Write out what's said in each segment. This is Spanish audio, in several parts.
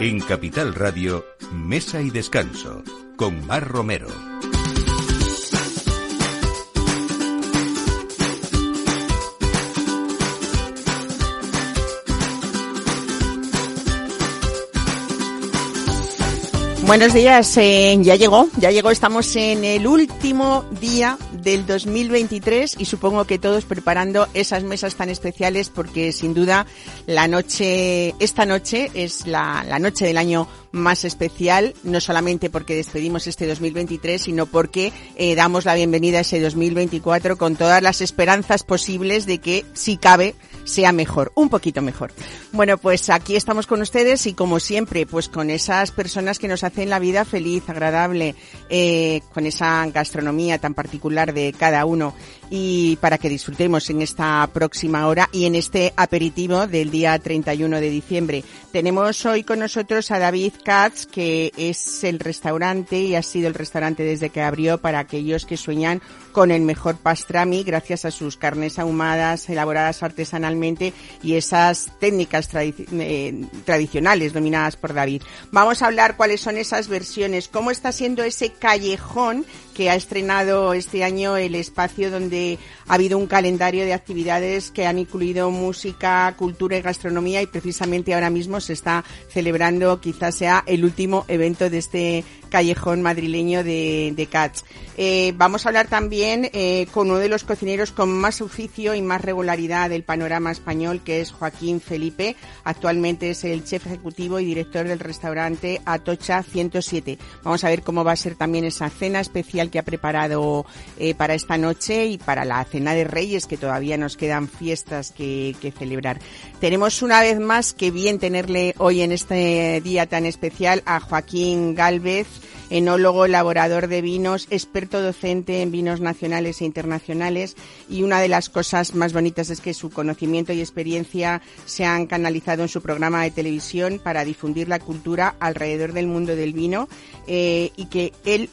En Capital Radio, Mesa y Descanso, con Mar Romero. Buenos días, eh, ya llegó, ya llegó, estamos en el último día del 2023 y supongo que todos preparando esas mesas tan especiales porque sin duda la noche, esta noche es la, la noche del año más especial, no solamente porque despedimos este 2023, sino porque eh, damos la bienvenida a ese 2024 con todas las esperanzas posibles de que, si cabe, sea mejor, un poquito mejor. Bueno, pues aquí estamos con ustedes y como siempre, pues con esas personas que nos hacen la vida feliz, agradable, eh, con esa gastronomía tan particular de cada uno y para que disfrutemos en esta próxima hora y en este aperitivo del día 31 de diciembre. Tenemos hoy con nosotros a David Katz, que es el restaurante y ha sido el restaurante desde que abrió para aquellos que sueñan con el mejor pastrami gracias a sus carnes ahumadas elaboradas artesanalmente y esas técnicas eh, tradicionales dominadas por David. Vamos a hablar cuáles son esas versiones, cómo está siendo ese callejón que ha estrenado este año el espacio donde ha habido un calendario de actividades que han incluido música, cultura y gastronomía y precisamente ahora mismo se está celebrando quizás sea el último evento de este callejón madrileño de, de Cats. Eh, vamos a hablar también eh, con uno de los cocineros con más oficio y más regularidad del panorama español, que es Joaquín Felipe. Actualmente es el chef ejecutivo y director del restaurante Atocha 107. Vamos a ver cómo va a ser también esa cena especial que ha preparado eh, para esta noche y para la cena de Reyes, que todavía nos quedan fiestas que, que celebrar. Tenemos una vez más que bien tenerle hoy en este día tan especial a Joaquín Galvez, enólogo, elaborador de vinos, experto docente en vinos nacionales e internacionales y una de las cosas más bonitas es que su conocimiento y experiencia se han canalizado en su programa de televisión para difundir la cultura alrededor del mundo del vino eh, y que él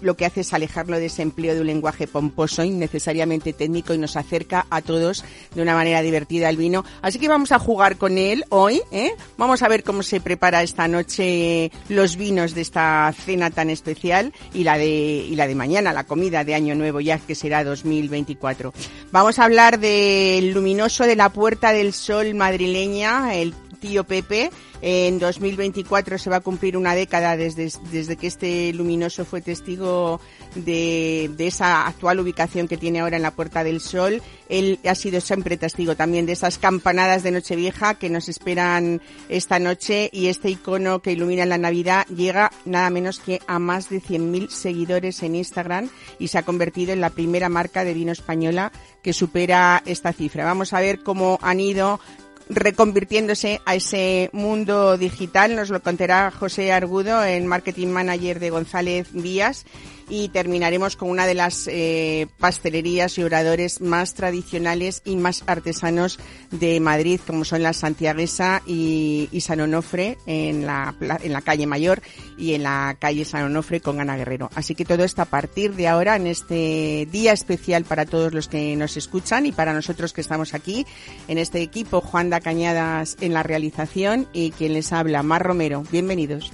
lo que hace es alejarlo de ese empleo de un lenguaje pomposo, innecesariamente técnico y nos acerca a todos de una manera divertida al vino. Así que vamos a jugar con él hoy, ¿eh? Vamos a ver cómo se prepara esta noche los vinos de esta cena tan especial y la de, y la de mañana, la comida de Año Nuevo ya que será 2024. Vamos a hablar del luminoso de la Puerta del Sol madrileña, el tío Pepe, en 2024 se va a cumplir una década desde, desde que este luminoso fue testigo de, de, esa actual ubicación que tiene ahora en la Puerta del Sol. Él ha sido siempre testigo también de esas campanadas de Nochevieja que nos esperan esta noche y este icono que ilumina la Navidad llega nada menos que a más de 100.000 seguidores en Instagram y se ha convertido en la primera marca de vino española que supera esta cifra. Vamos a ver cómo han ido reconvirtiéndose a ese mundo digital. Nos lo contará José Argudo, el marketing manager de González Vías y terminaremos con una de las eh, pastelerías y oradores más tradicionales y más artesanos de Madrid, como son la Santiaguesa y, y San Onofre en la, en la calle Mayor y en la calle San Onofre con Ana Guerrero. Así que todo esto a partir de ahora en este día especial para todos los que nos escuchan y para nosotros que estamos aquí en este equipo, Juan da Cañadas en la realización y quien les habla, Mar Romero. Bienvenidos.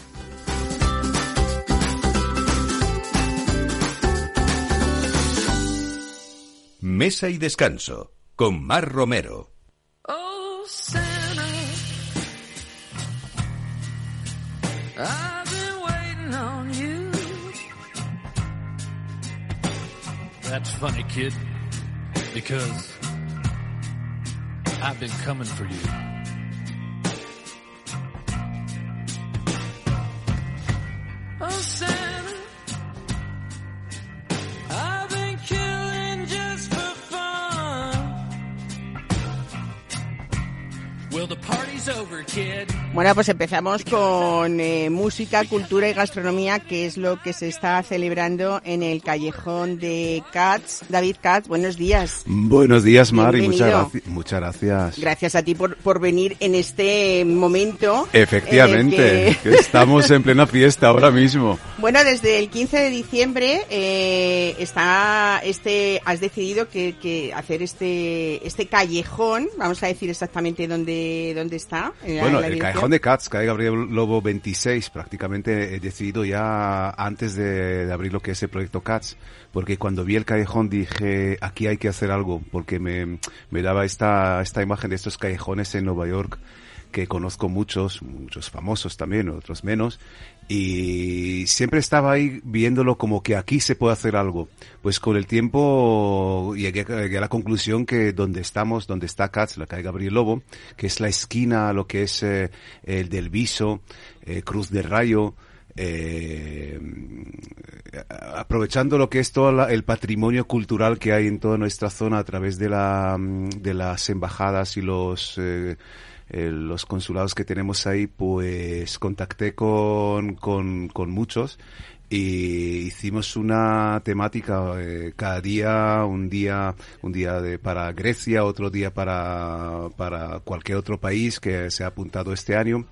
Mesa y Descanso con Mar Romero. Oh, Santa, I've been waiting on you. That's funny, kid, because I've been coming for you. Kid. Bueno, pues empezamos con eh, música, cultura y gastronomía, que es lo que se está celebrando en el callejón de Katz. David Katz, buenos días. Buenos días, Mar, y muchas, muchas gracias. Gracias a ti por, por venir en este momento. Efectivamente, en el que estamos en plena fiesta ahora mismo. Bueno, desde el 15 de diciembre eh, está este, has decidido que, que hacer este este callejón, vamos a decir exactamente dónde dónde está? Bueno, la el Callejón de Cats, calle Gabriel Lobo 26, prácticamente he decidido ya antes de, de abrir lo que es el proyecto Cats, porque cuando vi el callejón dije, aquí hay que hacer algo, porque me, me daba esta, esta imagen de estos callejones en Nueva York que conozco muchos, muchos famosos también, otros menos, y siempre estaba ahí viéndolo como que aquí se puede hacer algo. Pues con el tiempo llegué, llegué a la conclusión que donde estamos, donde está Cats, la calle Gabriel Lobo, que es la esquina, lo que es eh, el del Viso, eh, Cruz del Rayo, eh, aprovechando lo que es todo la- el patrimonio cultural que hay en toda nuestra zona a través de, la, de las embajadas y los eh, los consulados que tenemos ahí, pues contacté con, con, con muchos y hicimos una temática eh, cada día, un día, un día de, para Grecia, otro día para, para cualquier otro país que se ha apuntado este año.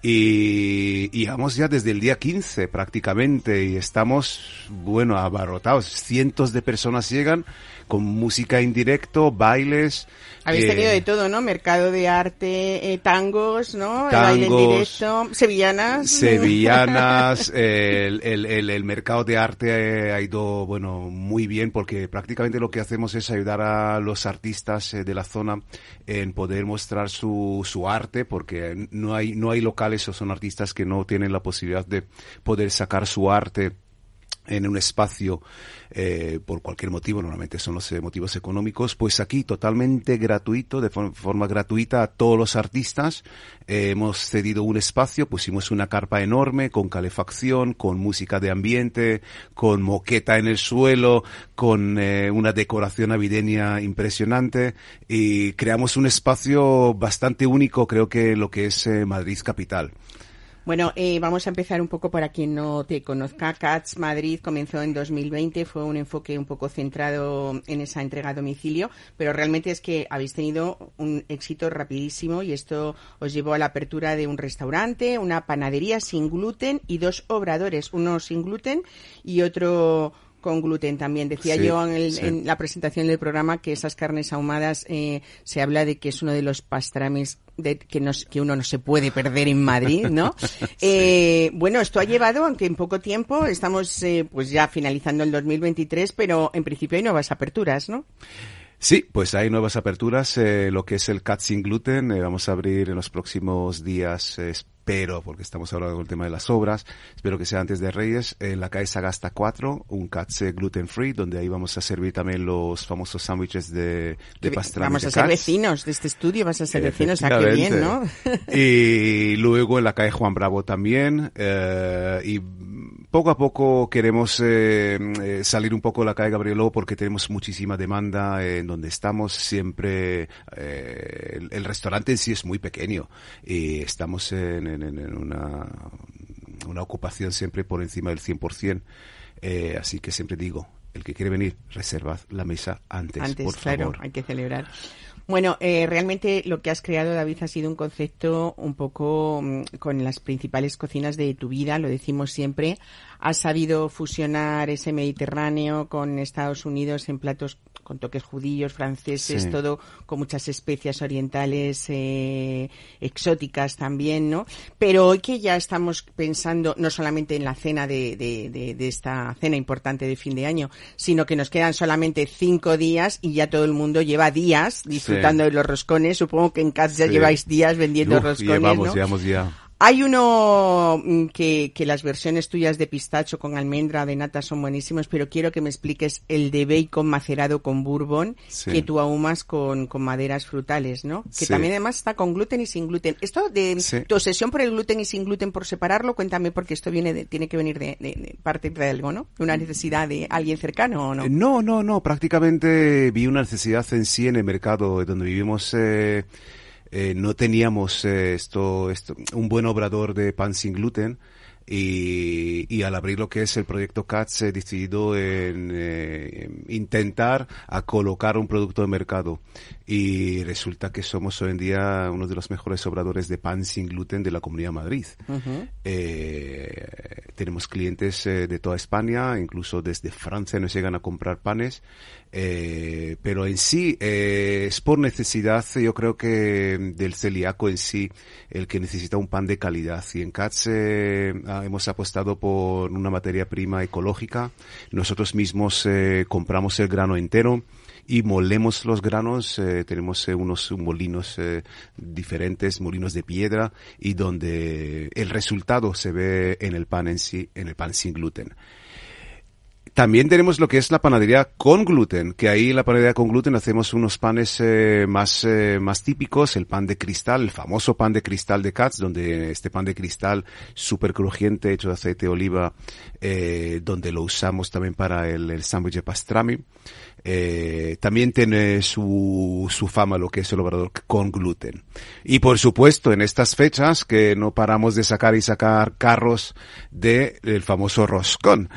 Y, y vamos ya desde el día 15 prácticamente y estamos, bueno, abarrotados. Cientos de personas llegan con música en directo, bailes. Habéis eh, tenido de todo, ¿no? Mercado de arte, eh, tangos, ¿no? Baile en Tangos, directo, sevillanas. Sevillanas, el, el, el, el mercado de arte ha ido, bueno, muy bien porque prácticamente lo que hacemos es ayudar a los artistas eh, de la zona en poder mostrar su, su arte porque no hay, no hay locales o son artistas que no tienen la posibilidad de poder sacar su arte en un espacio eh, por cualquier motivo, normalmente son los eh, motivos económicos, pues aquí totalmente gratuito, de for- forma gratuita a todos los artistas. Eh, hemos cedido un espacio, pusimos una carpa enorme con calefacción, con música de ambiente, con moqueta en el suelo, con eh, una decoración navideña impresionante y creamos un espacio bastante único, creo que lo que es eh, Madrid capital. Bueno, eh, vamos a empezar un poco para quien no te conozca. CATS Madrid comenzó en 2020, fue un enfoque un poco centrado en esa entrega a domicilio, pero realmente es que habéis tenido un éxito rapidísimo y esto os llevó a la apertura de un restaurante, una panadería sin gluten y dos obradores, uno sin gluten y otro con gluten también. Decía Sí, yo en, el- sí. en la presentación del programa que esas carnes ahumadas eh, se habla de que es uno de los pastrames de, que, nos, que uno no se puede perder en Madrid, ¿no? Eh, bueno, esto ha llevado, aunque en poco tiempo, estamos eh, pues ya finalizando el 2023, pero en principio hay nuevas aperturas, ¿no? Sí, pues hay nuevas aperturas. eh, lo que es el CAT sin gluten, eh, vamos a abrir en los próximos días, eh, espero, porque estamos hablando del tema de las obras, espero que sea antes de Reyes, en la calle Sagasta 4, un CAT gluten free, donde ahí vamos a servir también los famosos sándwiches de, de pastrami Vamos de a ser vecinos de este estudio, vas a ser vecinos, ah, qué bien, ¿no? Y luego en la calle Juan Bravo también. eh, y poco a poco queremos eh, eh, salir un poco de la calle Gabriel Lobo porque tenemos muchísima demanda en donde estamos. Siempre eh, el, el restaurante en sí es muy pequeño y estamos en, en- en- en una, una ocupación siempre por encima del 100%. Eh, así que siempre digo, el que quiere venir, reservad la mesa antes, Antes, por claro, favor. hay que celebrar. Bueno, eh, realmente lo que has creado, David, ha sido un concepto un poco mm, con las principales cocinas de tu vida, lo decimos siempre. Has sabido fusionar ese Mediterráneo con Estados Unidos en platos con toques judíos, franceses, Sí. todo con muchas especias orientales eh, exóticas también, ¿no? Pero hoy que ya estamos pensando no solamente en la cena de, de- de- de esta cena importante de fin de año, sino que nos quedan solamente cinco días y ya todo el mundo lleva días disfrutando de los roscones. Supongo que en casa ya lleváis días vendiendo Uf, roscones, llevamos, ¿no? llevamos ya. Hay uno mm, que, que las versiones tuyas de pistacho con almendra de nata son buenísimos, pero quiero que me expliques el de bacon macerado con bourbon Sí. que tú ahumas con, con maderas frutales, ¿no? Que Sí. también además está con gluten y sin gluten. Esto de Sí. tu obsesión por el gluten y sin gluten por separarlo, cuéntame porque esto viene de, tiene que venir de, de- de parte de algo, ¿no? De una necesidad de alguien cercano o no. Eh, No, no, no. Prácticamente vi una necesidad en sí en el mercado donde vivimos. eh, eh, no teníamos eh, esto, esto, un buen obrador de pan sin gluten. Y, y al abrir lo que es el proyecto CATS he decidido en, eh, intentar a colocar un producto de mercado y resulta que somos hoy en día uno de los mejores obradores de pan sin gluten de la Comunidad de Madrid. Eh, tenemos clientes eh, de toda España, incluso desde Francia nos llegan a comprar panes Eh, pero en sí eh, es por necesidad, yo creo que del celíaco en sí, el que necesita un pan de calidad. Y en Katz eh, ah, hemos apostado por una materia prima ecológica. Nosotros mismos eh, compramos el grano entero y molemos los granos. eh, tenemos eh, unos molinos eh, diferentes, molinos de piedra, y donde el resultado se ve en el pan en sí, en el pan sin gluten. También tenemos lo que es la panadería con gluten, que ahí en la panadería con gluten hacemos unos panes eh, más, eh, más típicos, el pan de cristal, el famoso pan de cristal de Katz, donde este pan de cristal súper crujiente, hecho de aceite de oliva, eh, donde lo usamos también para el, el sándwich de pastrami. Eh, también tiene su, su fama lo que es el obrador con gluten. Y por supuesto, en estas fechas que no paramos de sacar y sacar carros del el famoso roscón.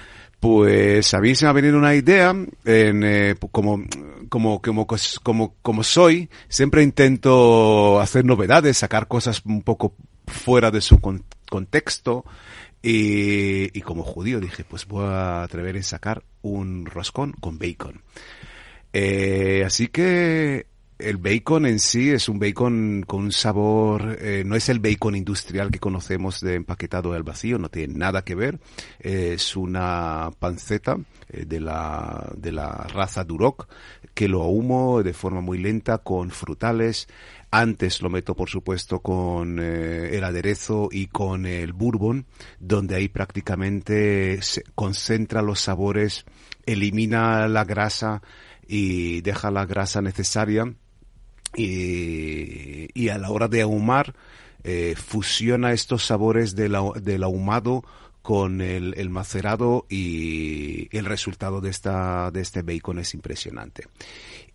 Pues a mí se me ha venido una idea, eh, como, como, como, como, como soy, siempre intento hacer novedades, sacar cosas un poco fuera de su con- contexto. Y, y como judío dije, pues voy a atrever en sacar un roscón con bacon. Eh, así que el bacon en sí es un bacon con un sabor, eh, no es el bacon industrial que conocemos de empaquetado al vacío, no tiene nada que ver. Eh, es una panceta eh, de la, de la raza Duroc que lo ahumo de forma muy lenta con frutales. Antes lo meto, por supuesto, con el aderezo y con el bourbon, donde ahí prácticamente se concentra los sabores, elimina la grasa y deja la grasa necesaria y, y a la hora de ahumar eh, fusiona estos sabores del, del ahumado con el, el macerado y el resultado de esta de este bacon es impresionante.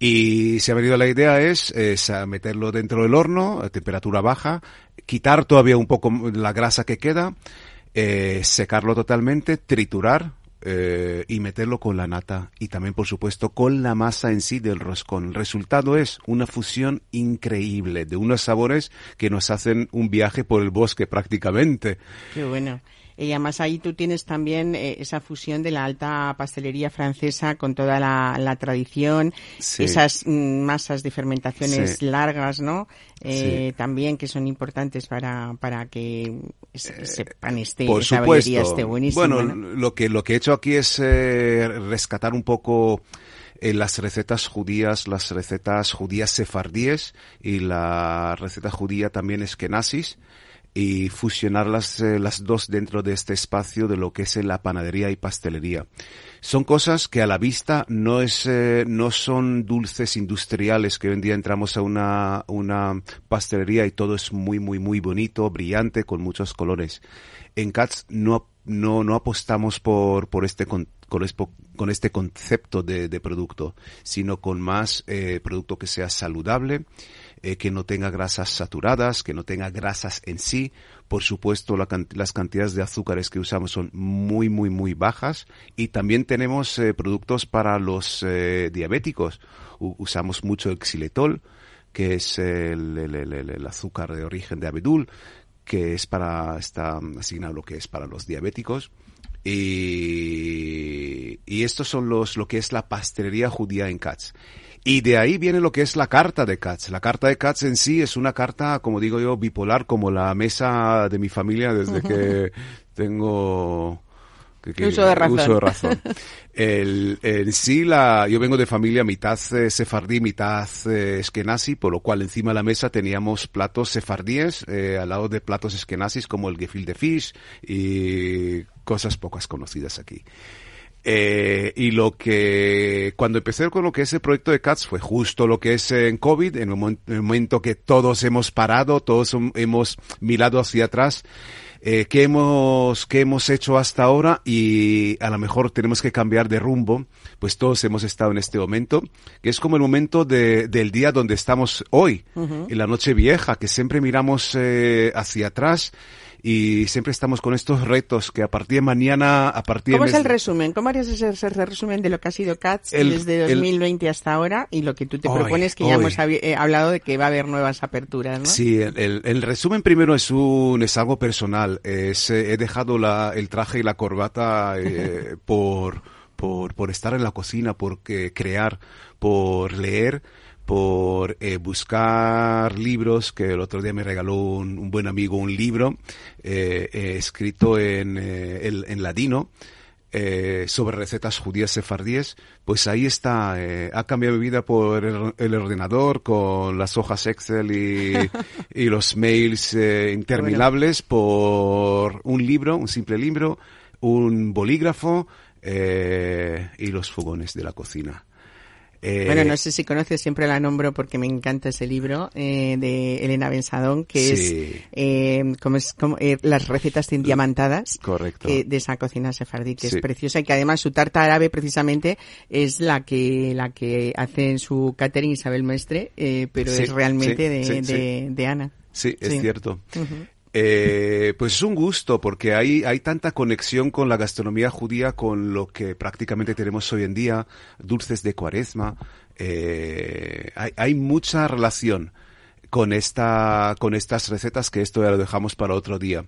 Y se ha venido la idea es, es meterlo dentro del horno a temperatura baja, quitar todavía un poco la grasa que queda, eh, secarlo totalmente, triturar eh, y meterlo con la nata y también por supuesto con la masa en sí del roscón. El resultado es una fusión increíble de unos sabores que nos hacen un viaje por el bosque prácticamente. Qué bueno. Y además ahí tú tienes también eh, esa fusión de la alta pastelería francesa con toda la, la tradición, Sí. esas mm, masas de fermentaciones Sí. largas, ¿no? Eh, Sí. También que son importantes para, para que ese, ese pan esté, Por esa supuesto. esté buenísima. Bueno, ¿no? lo que lo que he hecho aquí es eh, rescatar un poco eh, las recetas judías, las recetas judías sefardíes y la receta judía también eskenazis y fusionarlas eh, las dos dentro de este espacio de lo que es eh, la panadería y pastelería. Son cosas que a la vista no es eh, no son dulces industriales que hoy en día entramos a una una pastelería y todo es muy muy muy bonito, brillante con muchos colores. En Katz no no no apostamos por por este con, con este concepto de, de producto, sino con más eh, producto que sea saludable, eh, que no tenga grasas saturadas, que no tenga grasas en sí. Por supuesto, la las cantidades de azúcares que usamos son muy, muy, muy bajas. Y también tenemos eh, productos para los eh, diabéticos. U- usamos mucho el xilitol, que es el- el- el- el azúcar de origen de abedul, que es para, está asignado lo que es para los diabéticos. Y, y estos son los, lo que es la pastelería judía en Katz. Y de ahí viene lo que es la carta de Katz. La carta de Katz en sí es una carta, como digo yo, bipolar, como la mesa de mi familia desde que tengo que- que- Uso de razón. uso de razón. El, en sí, la, yo vengo de familia mitad eh, sefardí, mitad eh, eskenazi, por lo cual encima de la mesa teníamos platos sefardíes eh, al lado de platos eskenazis como el gefilte fish y cosas pocas conocidas aquí. Eh, y lo que, cuando empecé con lo que es el proyecto de CATS fue justo lo que es en COVID, en el, momen- en momento que todos hemos parado, todos hemos mirado hacia atrás, eh, qué hemos, qué hemos hecho hasta ahora y a lo mejor tenemos que cambiar de rumbo, pues todos hemos estado en este momento, que es como el momento de, del día donde estamos hoy, en la noche vieja, que siempre miramos eh, hacia atrás y siempre estamos con estos retos que a partir de mañana, a partir ¿Cómo del es el resumen? ¿Cómo harías ese, ese resumen de lo que ha sido CATS El- desde el- 2020 hasta ahora y lo que tú te Hoy, propones, que ya hemos eh, hablado de que va a haber nuevas aperturas, ¿no? Sí, el, el- el resumen primero es un es algo personal. Es, eh, he dejado la, el traje y la corbata eh, por por, por estar en la cocina, por crear, por leer, por eh, buscar libros, que el otro día me regaló un, un buen amigo un libro eh, eh, escrito en, el- en ladino, eh, sobre recetas judías sefardíes, pues ahí está, eh, ha cambiado mi vida por el, el ordenador con las hojas Excel y, y los mails eh, interminables por un libro, un simple libro, un bolígrafo y los fogones de la cocina. Eh, Bueno, no sé si conoces, siempre la nombro porque me encanta ese libro eh, de Elena Bensadón, que Sí. es, eh, como es como, eh, las recetas diamantadas Correcto. de esa cocina sefardí, que Sí. es preciosa y que además su tarta árabe precisamente es la que la que hace en su catering Isabel Mestre, eh, pero Sí, es realmente de, de, de Ana. Sí, es cierto. Eh, pues es un gusto porque hay, hay tanta conexión con la gastronomía judía, con lo que prácticamente tenemos hoy en día, dulces de cuaresma. Eh, hay, hay mucha relación con esta, con estas recetas que esto ya lo dejamos para otro día.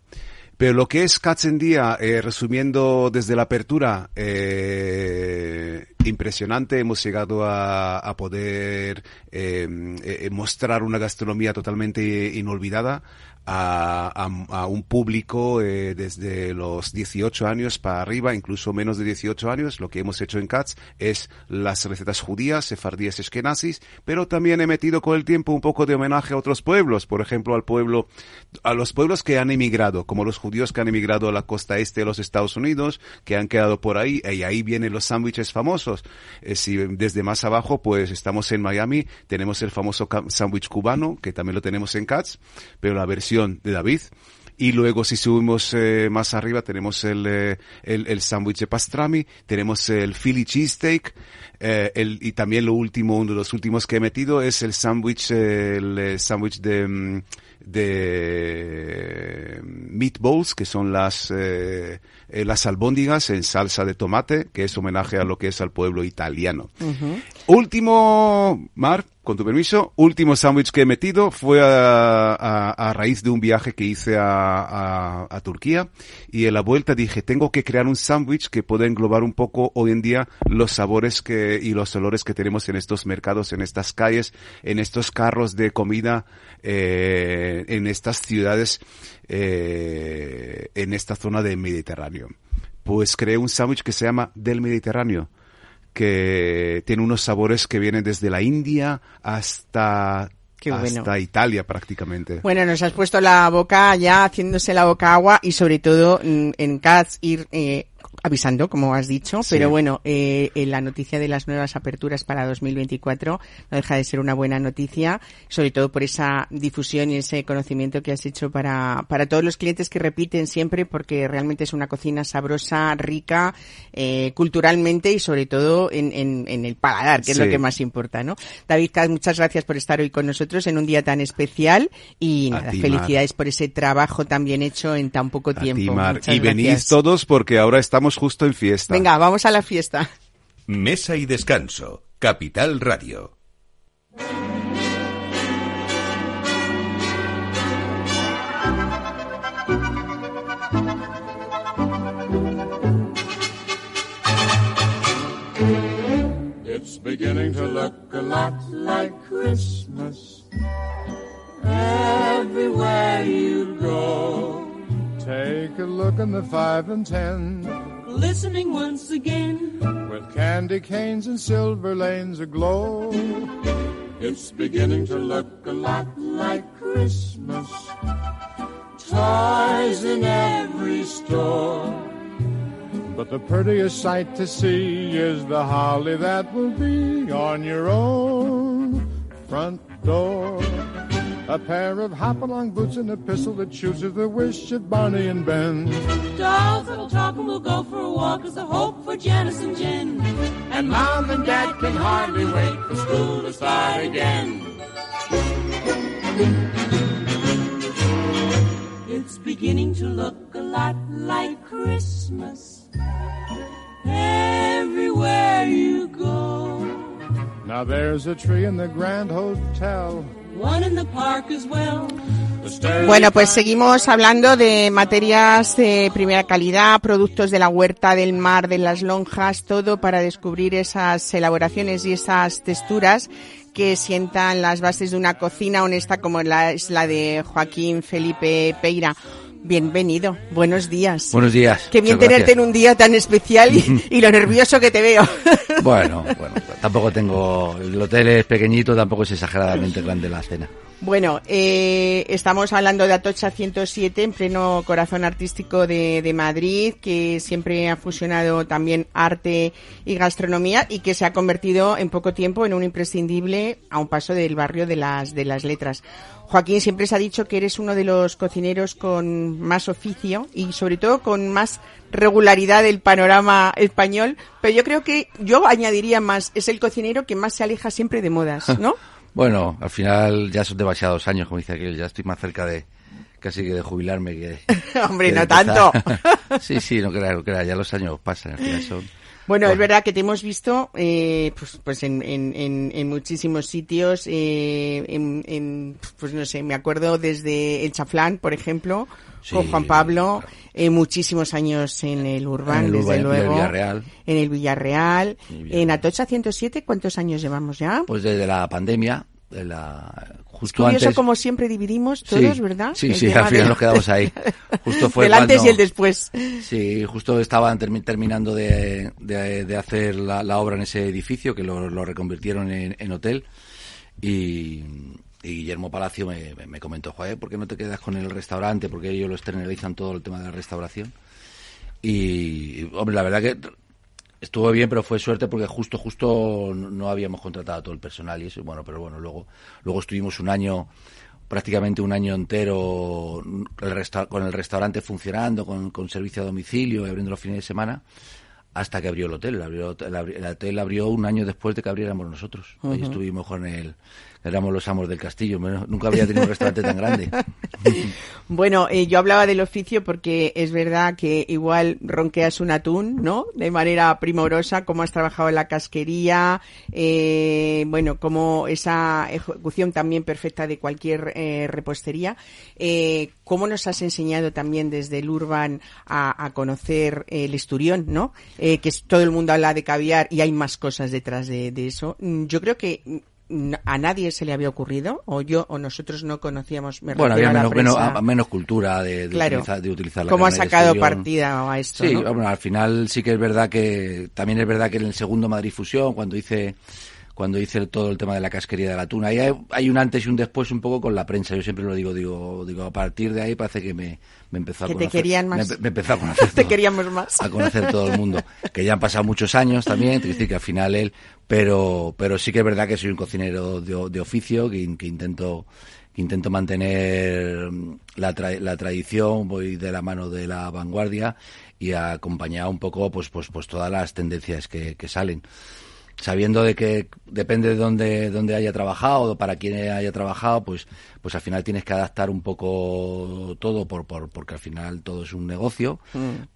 Pero lo que es Katzendia, eh, resumiendo desde la apertura, eh, impresionante. Hemos llegado a, a poder eh, eh, mostrar una gastronomía totalmente inolvidada a, a- a un público eh, desde los 18 años para arriba, incluso menos de 18 años. Lo que hemos hecho en Katz es las recetas judías, sefardíes, eskenazis, pero también he metido con el tiempo un poco de homenaje a otros pueblos, por ejemplo al pueblo, a los pueblos que han emigrado, como los judíos que han emigrado a la costa este de los Estados Unidos, que han quedado por ahí, y ahí vienen los sándwiches famosos. Eh, si desde más abajo, pues estamos en Miami, tenemos el famoso sándwich cubano, que también lo tenemos en Katz, pero la versión de David. Y luego si subimos eh, más arriba tenemos el, eh, el, el sándwich de pastrami, tenemos el Philly cheesesteak, eh, el, y también lo último, uno de los últimos que he metido es el sándwich, eh, el eh, sándwich de, mm, de meatballs, que son las, eh, las albóndigas en salsa de tomate, que es homenaje a lo que es al pueblo italiano. Último, Mar, con tu permiso, último sándwich que he metido fue a, a- a raíz de un viaje que hice a Turquía y en la vuelta dije, tengo que crear un sándwich que pueda englobar un poco hoy en día los sabores que, y los olores que tenemos en estos mercados, en estas calles, en estos carros de comida, eh, en estas ciudades, eh, en esta zona del Mediterráneo. Pues creé un sándwich que se llama Del Mediterráneo que tiene unos sabores que vienen desde la India hasta, Qué bueno. hasta Italia prácticamente. Bueno, nos has puesto la boca ya haciéndose la boca agua y sobre todo mm, en Cats ir eh, avisando, como has dicho, Sí. pero bueno, eh, en la noticia de las nuevas aperturas para 2024 no deja de ser una buena noticia, sobre todo por esa difusión y ese conocimiento que has hecho para, para todos los clientes que repiten siempre, porque realmente es una cocina sabrosa, rica, eh, culturalmente y sobre todo en, en, en el paladar, que es lo que más importa, ¿no? David muchas gracias por estar hoy con nosotros en un día tan especial y A nada, ti, Mar. felicidades por ese trabajo tan bien hecho en tan poco A tiempo. ti, Mar. Muchas Y gracias. todos porque ahora estamos justo en fiesta. Venga, vamos a la fiesta. Mesa y descanso. Capital Radio. It's beginning to look a lot like Christmas everywhere you go. Take a look in the five and ten Listening once again, with candy canes and silver lanes aglow. it's beginning to look a lot like Christmas. Toys in every store. But the prettiest sight to see is the holly that will be on your own front door. A pair of hop-along boots and a pistol that shoots chooses the wish of Barney and Ben. Dolls that'll talk and we'll go for a walk is the hope for Janice and Jen. And Mom and Dad can hardly wait for school to start again. It's beginning to look a lot like Christmas everywhere you go. Now there's a tree in the Grand Hotel. Bueno, pues seguimos hablando de materias de primera calidad, productos de la huerta, del mar, de las lonjas, todo para descubrir esas elaboraciones y esas texturas que sientan las bases de una cocina honesta como la, es la de Joaquín Felipe Peira. Bienvenido, buenos días. Buenos días. Qué bien tenerte gracias. en un día tan especial y, y lo nervioso que te veo. Bueno, bueno, tampoco tengo. El hotel es pequeñito, tampoco es exageradamente grande la cena. Bueno, eh, estamos hablando de Atocha 107 en pleno corazón artístico de, de Madrid, que siempre ha fusionado también arte y gastronomía y que se ha convertido en poco tiempo en un imprescindible a un paso del barrio de las, de las letras. Joaquín, siempre se ha dicho que eres uno de los cocineros con más oficio y sobre todo con más regularidad del panorama español, pero yo creo que yo añadiría más, es el cocinero que más se aleja siempre de modas, ¿no? Bueno, al final ya son demasiados años, como dice aquel, ya estoy más cerca de casi que de jubilarme que. Hombre, que no tanto. sí, sí, no creas, no creas, ya los años pasan, al final son. Bueno, es verdad que te hemos visto eh, pues, pues en, en, en, en muchísimos sitios, eh, en, en, pues no sé, me acuerdo desde el Chaflán, por ejemplo, con Juan Pablo, eh, muchísimos años en el el desde Urban luego, Villarreal. en el Villarreal, En el Villarreal. en Atocha 107, ¿cuántos años llevamos ya? Pues desde la pandemia, de la, justo Curioso antes. como siempre dividimos todos, sí, ¿verdad? Sí, El sí, al final de- nos quedamos ahí. Justo fue Del antes cuando- y el después. Sí, justo estaban termi- terminando de, de- de hacer la, la obra en ese edificio, que lo, lo reconvirtieron en, en hotel. Y, y Guillermo Palacio me comentó, Joder, ¿por qué no te quedas con el restaurante? Porque ellos lo externalizan todo el tema de la restauración. Y, hombre, la verdad que estuvo bien, pero fue suerte porque justo, justo no- habíamos contratado a todo el personal y eso. Bueno, pero bueno, luego, luego estuvimos un año, prácticamente un año entero el con el restaurante funcionando, con, con servicio a domicilio y abriendo los fines de semana, hasta que abrió el hotel. El, abrió- el hotel abrió un año después de que abriéramos nosotros. Ahí estuvimos con el, éramos los amos del castillo. Nunca había tenido un restaurante tan grande. Bueno, eh, yo hablaba del oficio porque es verdad que igual ronqueas un atún, ¿no? De manera primorosa, cómo has trabajado en la casquería, eh, bueno, como esa ejecución también perfecta de cualquier eh, repostería. Eh, cómo nos has enseñado también desde el Urban a, conocer el esturión, ¿no? Eh, que todo el mundo habla de caviar y hay más cosas detrás de, eso. Mm, Yo creo que a nadie se le había ocurrido, o yo o nosotros no conocíamos. me Bueno, había a la menos, menos, prensa. a- menos cultura de, de Claro. utilizar, de utilizar la ¿Cómo ha sacado partida a esto? Sí, no? bueno, al final sí que es verdad que también es verdad que en el segundo Madrid Fusión, cuando hice cuando hice todo el tema de la casquería de la tuna, ahí hay, hay un antes y un después un poco con la prensa. Yo siempre lo digo, digo, digo, a partir de ahí parece que me, me empezó a Que te conocer. querían más. Me, me empezó a conocer. Te todo. queríamos más. A conocer todo el mundo. Que ya han pasado muchos años también, te quiero decir que al final él, pero, pero sí que es verdad que soy un cocinero de, de oficio, que, que intento, que intento mantener la, tra- la tradición, voy de la mano de la vanguardia y acompañar un poco pues, pues, pues todas las tendencias que, que salen. Sabiendo de que depende de dónde, dónde haya trabajado o para quién haya trabajado, pues, pues al final tienes que adaptar un poco todo por, por, porque al final todo es un negocio,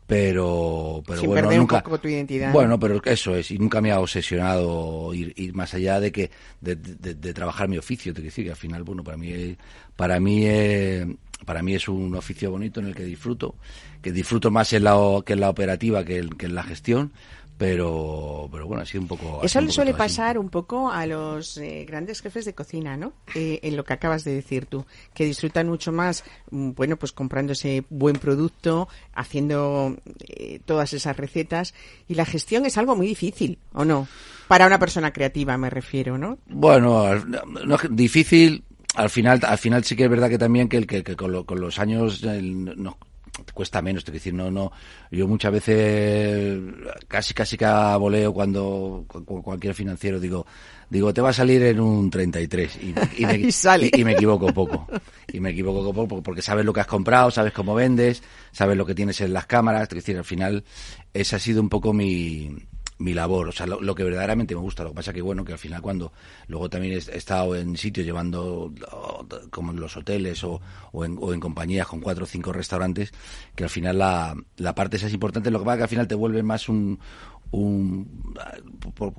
pero, pero Mm. Sin bueno, perder un nunca, poco tu identidad, Bueno, pero eso es, y nunca me ha obsesionado ir, ir más allá de que, de, de- de trabajar mi oficio, te quiero decir que al final, bueno, para mí, para mí, eh, para mí es un oficio bonito en el que disfruto, que disfruto más en la, que en la operativa que, en- que en la gestión, pero, pero bueno, ha sido un poco. Eso le suele así. pasar un poco a los eh, grandes jefes de cocina, ¿no? Eh, en lo que acabas de decir tú, que disfrutan mucho más, mm, bueno, pues comprándose buen producto, haciendo eh, todas esas recetas, y la gestión es algo muy difícil, ¿o no? Para una persona creativa me refiero, ¿no? Bueno, no, difícil. Al final, al final sí que es verdad que también que, el, que, que con, lo- con los años el- no, te cuesta menos, te quiero decir, no, no. Yo muchas veces casi, casi que a voleo cuando cu- cu- cualquier financiero digo, digo, te va a salir en un 33 y, y me, Y sale. y- y me equivoco poco. Y me equivoco poco porque sabes lo que has comprado, sabes cómo vendes, sabes lo que tienes en las cámaras, es decir, al final esa ha sido un poco mi, mi labor, o sea, lo, que verdaderamente me gusta. Lo que pasa que, bueno, que al final cuando luego también he estado en sitios llevando, oh, como en los hoteles o, o, en, o en compañías con cuatro o cinco restaurantes, que al final la, la parte esa es importante. Lo que pasa que al final te vuelve más un, un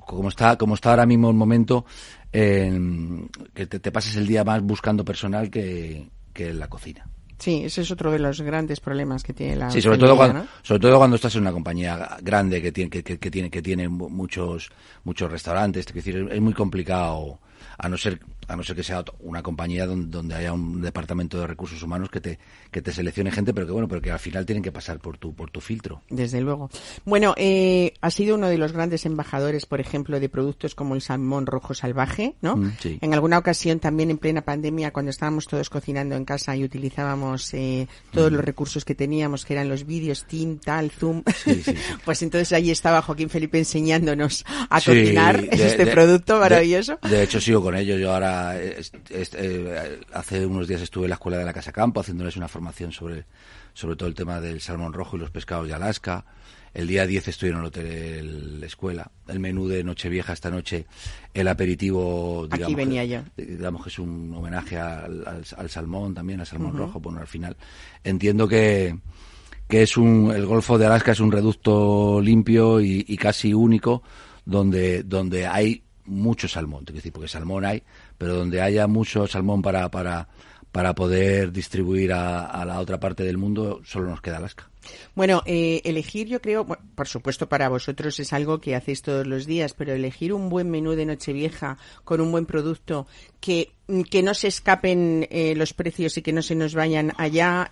como está como está ahora mismo el momento, en que te, te pases el día más buscando personal que, que en la cocina. Sí, ese es otro de los grandes problemas que tiene la Sí, sobre todo cuando, ¿no? sobre todo cuando estás en una compañía grande que tiene que, que- que tiene que tiene mu- muchos muchos restaurantes, es decir, es muy complicado a no ser a no ser que sea una compañía donde, haya un departamento de recursos humanos que te que te seleccione gente, pero que bueno, pero que al final tienen que pasar por tu por tu filtro. Desde luego. Bueno, eh, ha sido uno de los grandes embajadores, por ejemplo, de productos como el salmón rojo salvaje, ¿no? Mm, sí. En alguna ocasión también en plena pandemia, cuando estábamos todos cocinando en casa y utilizábamos eh, todos los recursos que teníamos, que eran los vídeos, Team, tal, Zoom, Sí, sí, pues entonces ahí estaba Joaquín Felipe enseñándonos a cocinar de- este de- producto de- maravilloso. De, hecho, sigo con ello. Yo ahora, est- eh, hace unos días estuve en la escuela de la Casa Campo haciéndoles una formación sobre, sobre todo el tema del salmón rojo y los pescados de Alaska. El día 10 estoy en el hotel escuela. El menú de Nochevieja esta noche, el aperitivo, Aquí digamos, venía que, yo. digamos que es un homenaje al, al- al salmón también, al salmón rojo. Bueno, al final entiendo que, que es un, el Golfo de Alaska es un reducto limpio y, y casi único donde, donde hay mucho salmón, es decir, porque salmón hay, pero donde haya mucho salmón para, para, para poder distribuir a, la otra parte del mundo, solo nos queda Alaska. Bueno, eh, elegir yo creo, bueno, por supuesto para vosotros es algo que hacéis todos los días, pero elegir un buen menú de Nochevieja con un buen producto que, que no se escapen eh, los precios y que no se nos vayan allá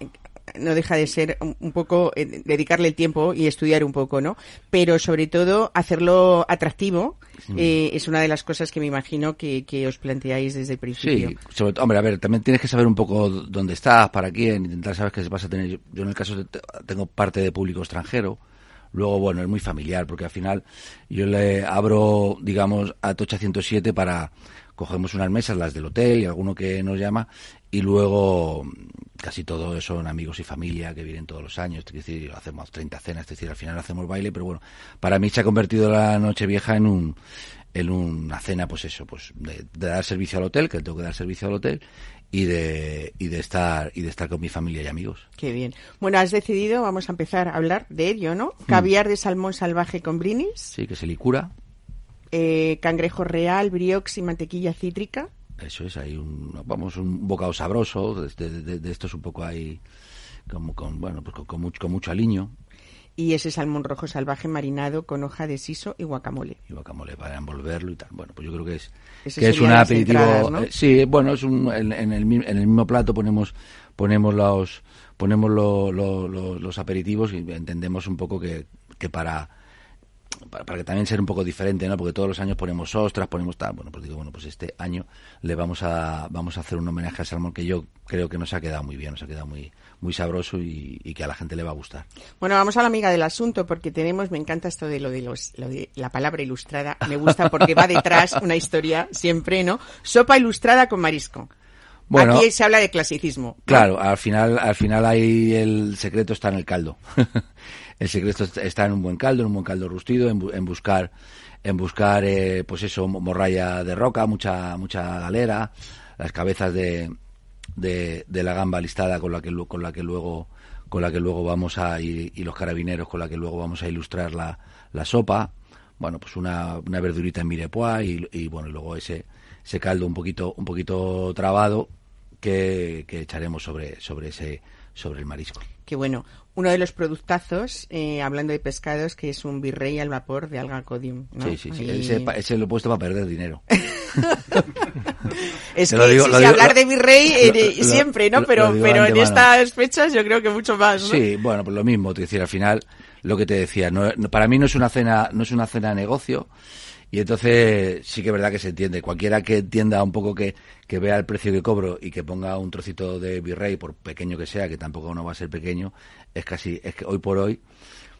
no deja de ser un, poco eh, dedicarle el tiempo y estudiar un poco, ¿no? Pero sobre todo hacerlo atractivo eh, es una de las cosas que me imagino que, que os planteáis desde el principio. Sí, sobre todo, hombre, a ver, también tienes que saber un poco dónde estás, para quién, intentar saber qué vas a tener. Yo, yo en el caso de, tengo parte de público extranjero, luego, bueno, es muy familiar, porque al final yo le abro, digamos, a Tocha 107 para, cogemos unas mesas, las del hotel y alguno que nos llama, y luego casi todos son amigos y familia que vienen todos los años, es decir, hacemos 30 cenas, es decir, al final hacemos baile, pero bueno, para mí se ha convertido la noche vieja en un en una cena, pues eso, pues de, de dar servicio al hotel, que tengo que dar servicio al hotel, y de, y de estar, y de estar con mi familia y amigos. Qué bien. Bueno, has decidido, vamos a empezar a hablar de ello, ¿no? Caviar de salmón salvaje con brinis, Sí, que se licura, eh, cangrejo real, briox y mantequilla cítrica. Eso es, hay un, vamos, un bocado sabroso, de, de, estos un poco hay, como con, bueno, pues con, con mucho, con mucho aliño, Y ese salmón rojo salvaje marinado con hoja de siso y guacamole. y guacamole para envolverlo y tal. Bueno, pues yo creo que es Ese que es un aperitivo. entradas, ¿no? eh, sí, bueno, es un en, en el, en el mismo plato ponemos ponemos los ponemos lo- lo- lo- los aperitivos y entendemos un poco que, que para, para para que también sea un poco diferente, ¿no? Porque todos los años ponemos ostras, ponemos tal. Bueno, pues digo, bueno, pues este año le vamos a vamos a hacer un homenaje al salmón que yo creo que nos ha quedado muy bien, nos ha quedado muy muy sabroso y, y que a la gente le va a gustar. Bueno, vamos a la amiga del asunto porque tenemos, me encanta esto de lo de los, lo de la palabra ilustrada, me gusta porque va detrás una historia siempre, ¿no? Sopa ilustrada con marisco. Bueno. Aquí se habla de clasicismo. Claro, al final, al final ahí el secreto está en el caldo. el secreto está en un buen caldo, en un buen caldo rustido, en, en buscar, en buscar, eh, pues eso, mo- morralla de roca, mucha, mucha galera, las cabezas de, de, de la gamba listada con la que, con la que luego, con la que luego vamos a, y, y los carabineros con la que luego vamos a ilustrar la, la sopa. Bueno, pues una, una verdurita en mirepoix y, bueno, luego ese, ese caldo un poquito, un poquito trabado que, que echaremos sobre, sobre ese, sobre el marisco. Que bueno, uno de los productazos, eh, hablando de pescados, que es un virrey al vapor de alga codium. ¿no? Sí, sí, sí. Ahí- Ese, ese lo he puesto para perder dinero. Es que lo digo- sí, lo sí, digo- hablar lo- de virrey eh, siempre, ¿no? Pero, pero en estas fechas yo creo que mucho más, ¿no? Sí, bueno, pues lo mismo, te decir, al final, lo que te decía, no, no- para mí no es una cena, no es una cena de negocio, y entonces sí que es verdad que se entiende. Cualquiera que entienda un poco que, que vea el precio que cobro y que ponga un trocito de virrey, por pequeño que sea, que tampoco no va a ser pequeño, es casi, es que hoy por hoy,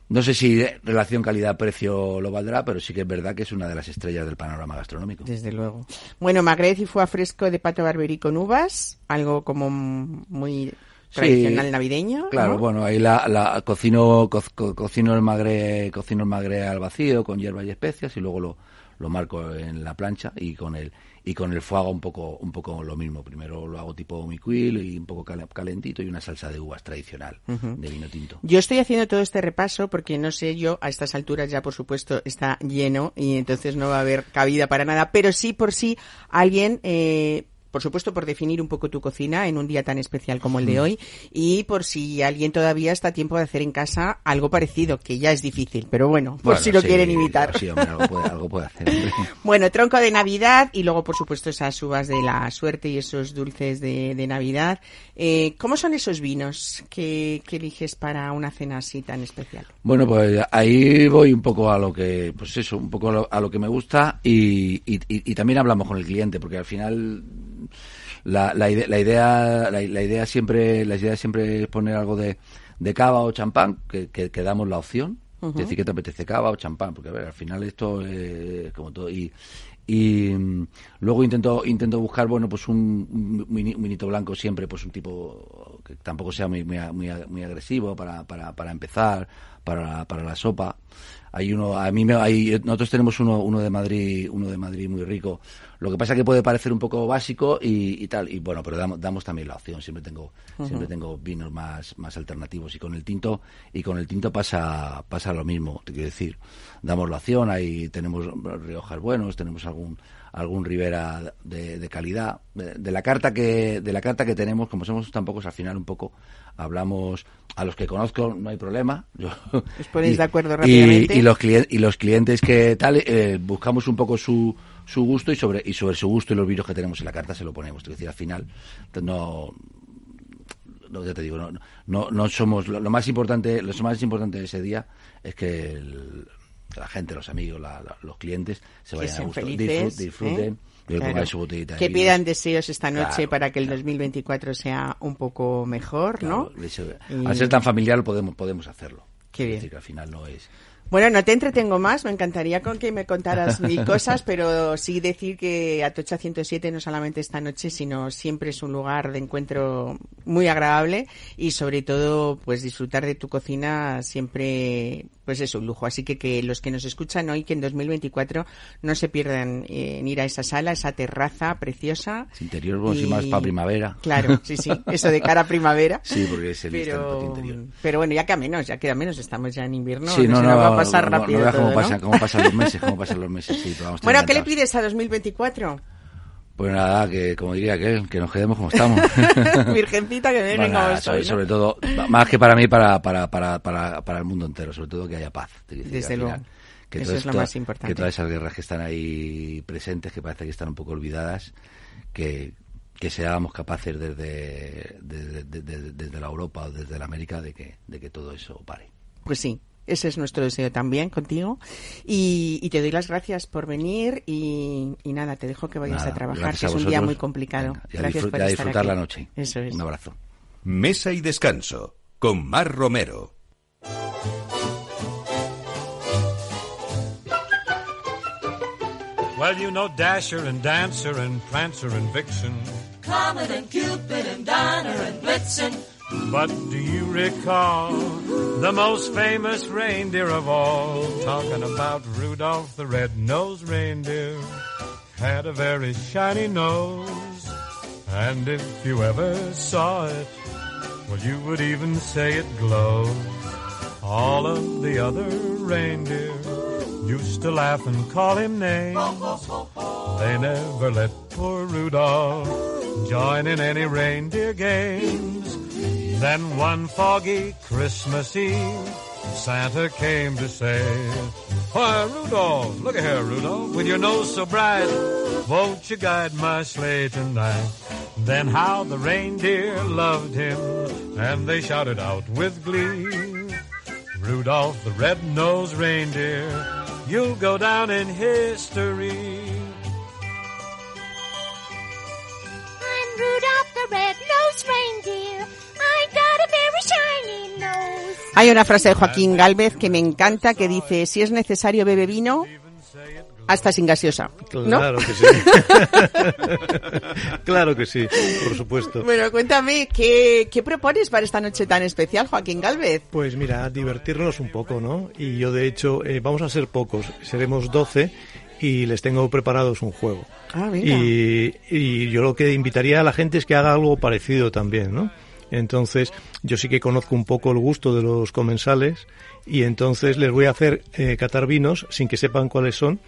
no sé si relación calidad-precio lo valdrá, pero sí que es verdad que es una de las estrellas del panorama gastronómico. Desde luego. Bueno, magret y foie fresco de pato barberí con uvas, algo como muy tradicional navideño. Claro, ¿no? bueno, ahí la, la cocino, co- co- cocino el magre, cocino el magre al vacío con hierbas y especias y luego lo, lo marco en la plancha y con el y con el fuego un poco un poco lo mismo. Primero lo hago tipo miquil y un poco cal- calentito y una salsa de uvas tradicional de vino tinto. Yo estoy haciendo todo este repaso porque no sé yo, a estas alturas ya por supuesto está lleno y entonces no va a haber cabida para nada, pero sí por si alguien eh, por supuesto, por definir un poco tu cocina en un día tan especial como el de hoy y por si alguien todavía está a tiempo de hacer en casa algo parecido, que ya es difícil, pero bueno, por Bueno, si lo sí, quieren imitar. Sí, hombre, algo puede, algo puede hacer. hombre. Bueno, tronco de Navidad y luego, por supuesto, esas uvas de la suerte y esos dulces de, de Navidad. Eh, ¿Cómo son esos vinos que, que eliges para una cena así tan especial? Bueno, pues ahí voy un poco a lo que, pues eso, un poco a lo, a lo que me gusta y, y, y- y también hablamos con el cliente, porque al final la, la, ide- la idea, la, idea siempre, la idea siempre es poner algo de, de cava o champán, que, que, que damos la opción. Es decir, que te apetece cava o champán, porque a ver, al final esto es como todo. Y, y mm, luego intento intento buscar bueno pues un, un vinito blanco siempre pues un tipo que tampoco sea muy muy, muy, muy agresivo para, para, para empezar para, para la sopa hay uno a mí me, hay, nosotros tenemos uno uno de Madrid uno de Madrid muy rico. Lo que pasa que puede parecer un poco básico y, y tal y bueno pero damos, damos también la opción. Siempre tengo siempre tengo vinos más más alternativos. Y con el tinto y con el tinto pasa pasa lo mismo te quiero decir. Damos la opción ahí tenemos riojas buenos tenemos algún algún ribera de, de calidad. De, de la carta que de la carta que tenemos como somos tan pocos al final un poco hablamos a los que conozco no hay problema yo, Os ponéis de acuerdo y- rápidamente. y, los clientes y los clientes que tal eh, buscamos un poco su su gusto y sobre y sobre su gusto y los vinos que tenemos en la carta se lo ponemos es decir al final no no, ya te digo, no, no, no somos lo, lo más importante, lo más importante de ese día es que el- la gente, los amigos, la- la- los clientes se vayan a gusto, felices, disfrut- disfruten, ¿eh? Claro. su botellita que pidan deseos esta noche Claro, para que el claro. 2024 sea un poco mejor, ¿no? Y- Al ser tan familiar podemos podemos hacerlo. Qué Es bien. decir, que al final no es Bueno, no te entretengo más, me encantaría con que me contaras mil cosas, pero sí decir que Atocha 107 no solamente esta noche, sino siempre es un lugar de encuentro muy agradable y sobre todo, pues disfrutar de tu cocina siempre, pues es un lujo. Así que que los que nos escuchan hoy, que en 2024 no se pierdan eh, en ir a esa sala, esa terraza preciosa. Ese interior, bueno, sí, más pa' primavera. Claro, sí, sí, eso de cara a primavera. Sí, porque es el Pero, interior. pero bueno, ya queda menos, ya queda menos, estamos ya en invierno. sí, no, no, pasar no, rápido no veas cómo, ¿no? pasan, cómo pasan los meses, cómo pasan los meses, sí, vamos, Bueno, ¿qué le pides a 2024? Pues nada, que como diría aquel, que nos quedemos como estamos. Virgencita que me Bueno, nada, venga sobre, sobre todo, más que para mí, para, para, para, para, para el mundo entero, sobre todo que haya paz. Decir, Desde luego. final, Que Eso es lo esto- más importante. Que todas esas guerras que están ahí presentes, que parece que están un poco olvidadas, que, que seamos capaces desde, desde, desde- desde la Europa o desde la América de que, de que todo eso pare. Pues sí, ese es nuestro deseo también contigo. Y, y te doy las gracias por venir y, y nada, te dejo que vayas Nada, a trabajar, que a es un día muy complicado. Venga, y a gracias por y a estar disfrutar aquí. la noche. Eso es. Un abrazo. Mesa y descanso con Mar Romero. Well, you know Dasher and Dancer and Prancer and Vixen. Comet and Cupid and Donner and Blitzen. But do you recall the most famous reindeer of all? Talking about Rudolph the red-nosed reindeer. Had a very shiny nose. And if you ever saw it, well, you would even say it glowed. All of the other reindeer used to laugh and call him names. They never let poor Rudolph join in any reindeer games. Then one foggy Christmas Eve, Santa came to say, Why, Rudolph, look at here, Rudolph, with your nose so bright, won't you guide my sleigh tonight? Then how the reindeer loved him, and they shouted out with glee, Rudolph the red-nosed reindeer, you'll go down in history. I'm Rudolph the red-nosed reindeer. Hay una frase de Joaquín Galvez que me encanta que dice, si es necesario bebe vino hasta sin gaseosa. ¿No? Claro que sí. claro que sí, por supuesto. Bueno, cuéntame, ¿qué, ¿qué propones para esta noche tan especial, Joaquín Galvez? Pues mira, divertirnos un poco, ¿no? Y yo de hecho, eh, vamos a ser pocos, seremos 12 y les tengo preparados un juego. Ah, mira. Y, y yo lo que invitaría a la gente es que haga algo parecido también, ¿no? Entonces, yo sí que conozco un poco el gusto de los comensales y entonces les voy a hacer eh, catar vinos sin que sepan cuáles son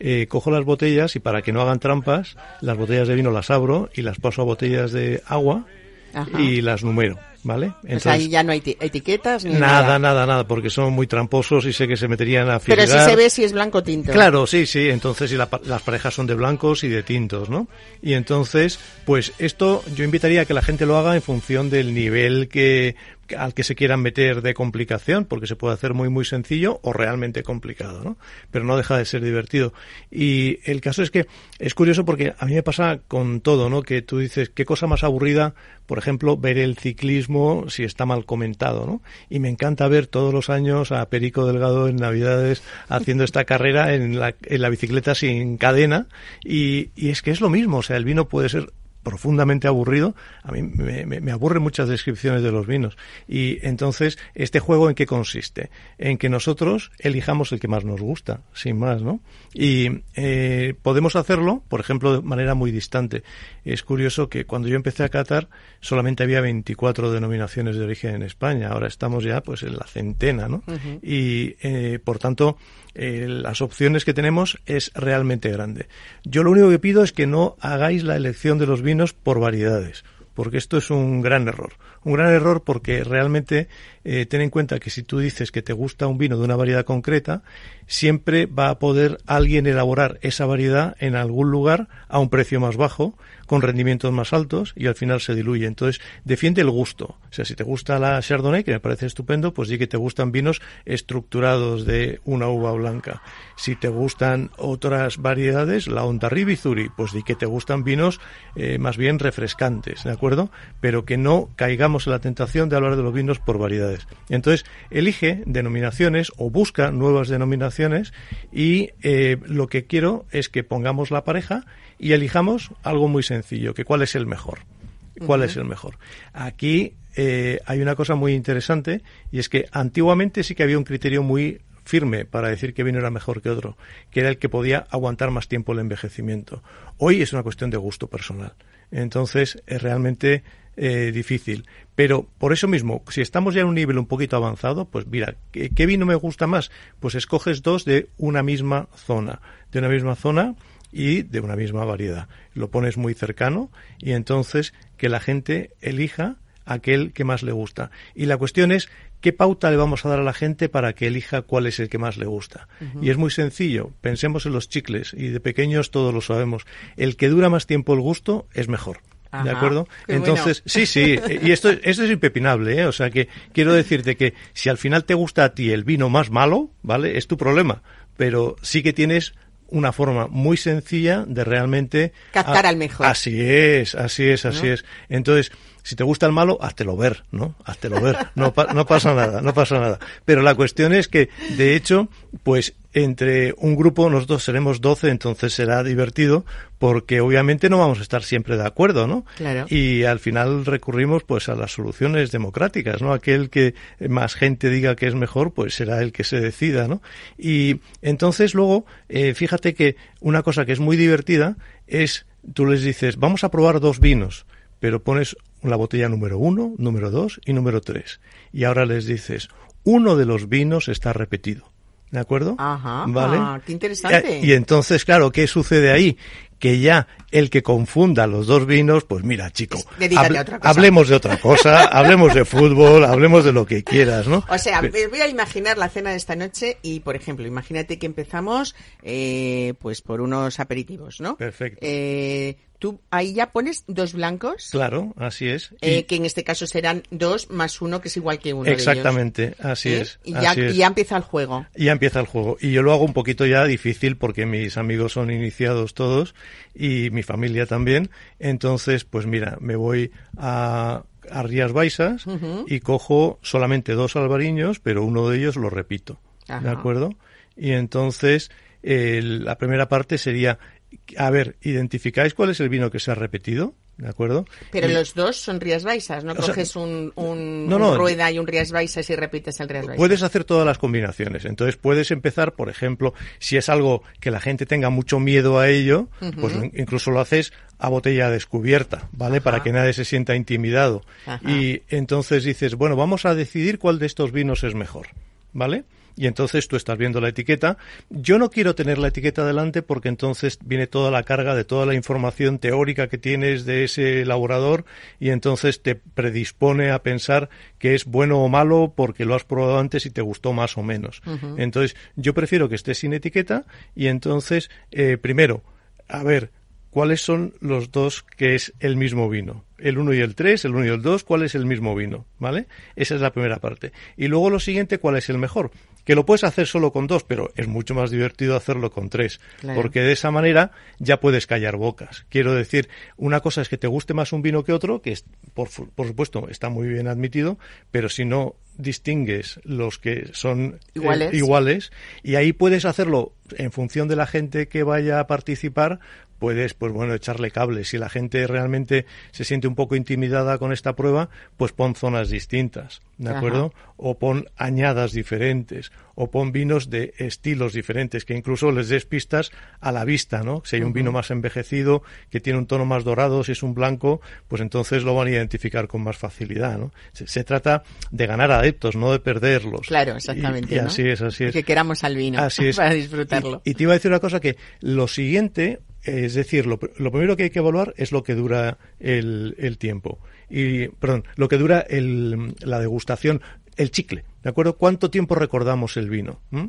eh, cojo las botellas y para que no hagan trampas, las botellas de vino las abro y las paso a botellas de agua Ajá. y las numero, ¿vale? O sea, ahí ya no hay eti- etiquetas ni nada, nada, nada, porque son muy tramposos y sé que se meterían a Pero sí figurar. se ve si es blanco o tinto. Claro, sí, sí. Entonces, y la pa- las parejas son de blancos y de tintos, ¿no? Y entonces, pues esto yo invitaría a que la gente lo haga en función del nivel que al que se quieran meter de complicación, porque se puede hacer muy muy sencillo o realmente complicado, ¿no? Pero no deja de ser divertido. Y el caso es que es curioso porque a mí me pasa con todo, ¿no? Que tú dices, qué cosa más aburrida, por ejemplo, ver el ciclismo si está mal comentado, ¿no? Y me encanta ver todos los años a Perico Delgado en Navidades haciendo esta carrera en la, en la bicicleta sin cadena y, y es que es lo mismo, o sea, el vino puede ser profundamente aburrido. A mí me, me- me aburren muchas descripciones de los vinos. Y entonces, ¿este juego en qué consiste? En que nosotros elijamos el que más nos gusta, sin más, ¿no? Y eh, podemos hacerlo, por ejemplo, de manera muy distante. Es curioso que cuando yo empecé a catar, solamente había 24 denominaciones de origen en España. Ahora estamos ya, pues, en la centena, ¿no? Y eh, por tanto eh, las opciones que tenemos es realmente grande. Yo lo único que pido es que no hagáis la elección de los vinos por variedades, porque esto es un gran error. Un gran error porque realmente eh, ten en cuenta que si tú dices que te gusta un vino de una variedad concreta, siempre va a poder alguien elaborar esa variedad en algún lugar a un precio más bajo, con rendimientos más altos y al final se diluye. Entonces, defiende el gusto. O sea, si te gusta la Chardonnay, que me parece estupendo, pues di que te gustan vinos estructurados de una uva blanca. Si te gustan otras variedades, la Ontarribi Zuri, pues di que te gustan vinos eh, más bien refrescantes, ¿de acuerdo? Pero que no caigamos en la tentación de hablar de los vinos por variedades. Entonces, elige denominaciones o busca nuevas denominaciones y eh, lo que quiero es que pongamos la pareja y elijamos algo muy sencillo, que cuál es el mejor. ¿Cuál es el mejor? Aquí eh, hay una cosa muy interesante y es que antiguamente sí que había un criterio muy firme para decir que vino era mejor que otro, que era el que podía aguantar más tiempo el envejecimiento. Hoy es una cuestión de gusto personal. Entonces es realmente eh, difícil. Pero por eso mismo, si estamos ya en un nivel un poquito avanzado, pues mira, ¿qué, qué vino me gusta más? Pues escoges dos de una misma zona, de una misma zona y de una misma variedad. Lo pones muy cercano y entonces que la gente elija aquel que más le gusta. Y la cuestión es qué pauta le vamos a dar a la gente para que elija cuál es el que más le gusta. Y es muy sencillo. Pensemos en los chicles y de pequeños todos lo sabemos. El que dura más tiempo el gusto es mejor. ¿De acuerdo? qué Entonces, bueno. sí, sí, y esto, esto es impepinable, ¿eh? O sea que quiero decirte que si al final te gusta a ti el vino más malo, ¿vale? Es tu problema, pero sí que tienes una forma muy sencilla de realmente Captar a- al mejor. Así es, así es, así ¿No? es. Entonces, si te gusta el malo, háztelo ver, ¿no? Háztelo ver. No, pa- no pasa nada, no pasa nada. Pero la cuestión es que, de hecho, pues entre un grupo nosotros seremos 12, entonces será divertido porque obviamente no vamos a estar siempre de acuerdo, ¿no? Claro. Y al final recurrimos pues a las soluciones democráticas, ¿no? Aquel que más gente diga que es mejor, pues será el que se decida, ¿no? Y entonces luego, eh, fíjate que una cosa que es muy divertida es, tú les dices, vamos a probar dos vinos, pero pones la botella número uno, número dos y número tres. Y ahora les dices, uno de los vinos está repetido. ¿De acuerdo? Ajá, ¿Vale? ah, qué interesante. Y entonces, claro, ¿qué sucede ahí? Que ya el que confunda los dos vinos, pues mira, chico, Dedícate hable- a otra cosa. hablemos de otra cosa, hablemos de fútbol, hablemos de lo que quieras, ¿no? O sea, voy a imaginar la cena de esta noche y, por ejemplo, imagínate que empezamos eh, pues por unos aperitivos, ¿no? Perfecto. Eh, tú ahí ya pones dos blancos, Claro, así es. Y- eh, que en este caso serán dos más uno, que es igual que uno de ellos. exactamente, así ¿Eh? es. Y ya, así es. y ya empieza el juego. Y ya empieza el juego. Y yo lo hago un poquito ya difícil porque mis amigos son iniciados todos y mi familia también. Entonces, pues mira, me voy a, a Rías Baixas y cojo solamente dos albariños, pero uno de ellos lo repito. ¿De acuerdo? Y entonces, el- la primera parte sería, a ver, ¿identificáis cuál es el vino que se ha repetido? ¿De acuerdo? Pero Y- los dos son Rías Baixas, no O sea, coges un, un, no, un no. rueda y un Rías Baixas y repites el Rías Baixas. Puedes hacer todas las combinaciones. Entonces puedes empezar, por ejemplo, si es algo que la gente tenga mucho miedo a ello, pues incluso lo haces a botella descubierta, ¿vale? Para que nadie se sienta intimidado. Ajá. Y entonces dices, bueno, vamos a decidir cuál de estos vinos es mejor, ¿vale? Y entonces tú estás viendo la etiqueta. Yo no quiero tener la etiqueta delante porque entonces viene toda la carga de toda la información teórica que tienes de ese elaborador y entonces te predispone a pensar que es bueno o malo porque lo has probado antes y te gustó más o menos. Entonces, yo prefiero que esté sin etiqueta y entonces, eh, primero, a ver, ¿cuáles son los dos que es el mismo vino? El 1 y el 3, el 1 y el 2, ¿cuál es el mismo vino? ¿Vale? Esa es la primera parte. Y luego lo siguiente, ¿cuál es el mejor? Que lo puedes hacer solo con dos, pero es mucho más divertido hacerlo con tres. Claro. Porque de esa manera ya puedes callar bocas. Quiero decir, una cosa es que te guste más un vino que otro, que es, por, por supuesto está muy bien admitido, pero si no distingues los que son eh, Iguales. iguales y ahí puedes hacerlo en función de la gente que vaya a participar puedes pues bueno echarle cable si la gente realmente se siente un poco intimidada con esta prueba pues pon zonas distintas de Ajá. acuerdo o pon añadas diferentes o pon vinos de estilos diferentes que incluso les des pistas a la vista no si hay un vino más envejecido que tiene un tono más dorado si es un blanco pues entonces lo van a identificar con más facilidad no se, se trata de ganar adeptos no de perderlos Claro, exactamente. y, y ¿no? así es así es Que queramos al vino Así es. para disfrutarlo. Y, y te iba a decir una cosa que lo siguiente, es decir, lo, lo primero que hay que evaluar es lo que dura el, el tiempo. Y, perdón, lo que dura el, la degustación, el chicle, ¿de acuerdo? ¿Cuánto tiempo recordamos el vino? ¿Mm?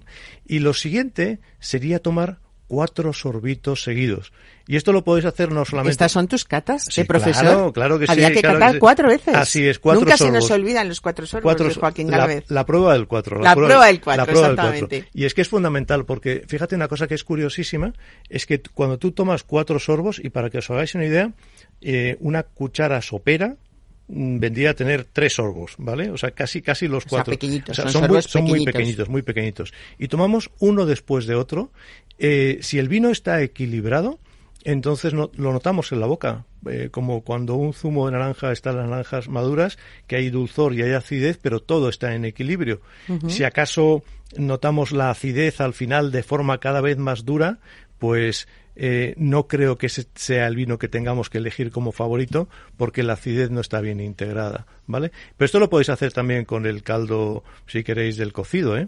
Y lo siguiente sería tomar cuatro sorbitos seguidos. Y esto lo podéis hacer no solamente... ¿Estas son tus catas Sí, de profesor? claro, claro que sí, Había que claro que catar sí. cuatro veces. Así es, cuatro Nunca se nos olvidan los cuatro sorbos Cuatro- de Joaquín la, Galvez. la prueba del 4. La prueba del cuatro, exactamente. Y es que es fundamental porque fíjate una cosa que es curiosísima, es que cuando tú tomas cuatro sorbos, y para que os hagáis una idea, eh, una cuchara sopera vendría a tener tres sorbos, ¿vale? O sea, casi casi los cuatro. pequeñitos, O sea, son son, muy, pequeñitos. pequeñitos, muy pequeñitos. Y tomamos uno después de otro. eh, si el vino está equilibrado, entonces no- lo notamos en la boca, eh, como cuando un zumo de naranja está en las naranjas maduras, que hay dulzor y hay acidez, pero todo está en equilibrio. Si acaso notamos la acidez al final de forma cada vez más dura, pues eh, no creo que ese sea el vino que tengamos que elegir como favorito, porque la acidez no está bien integrada, ¿vale? Pero esto lo podéis hacer también con el caldo, si queréis, del cocido, ¿eh?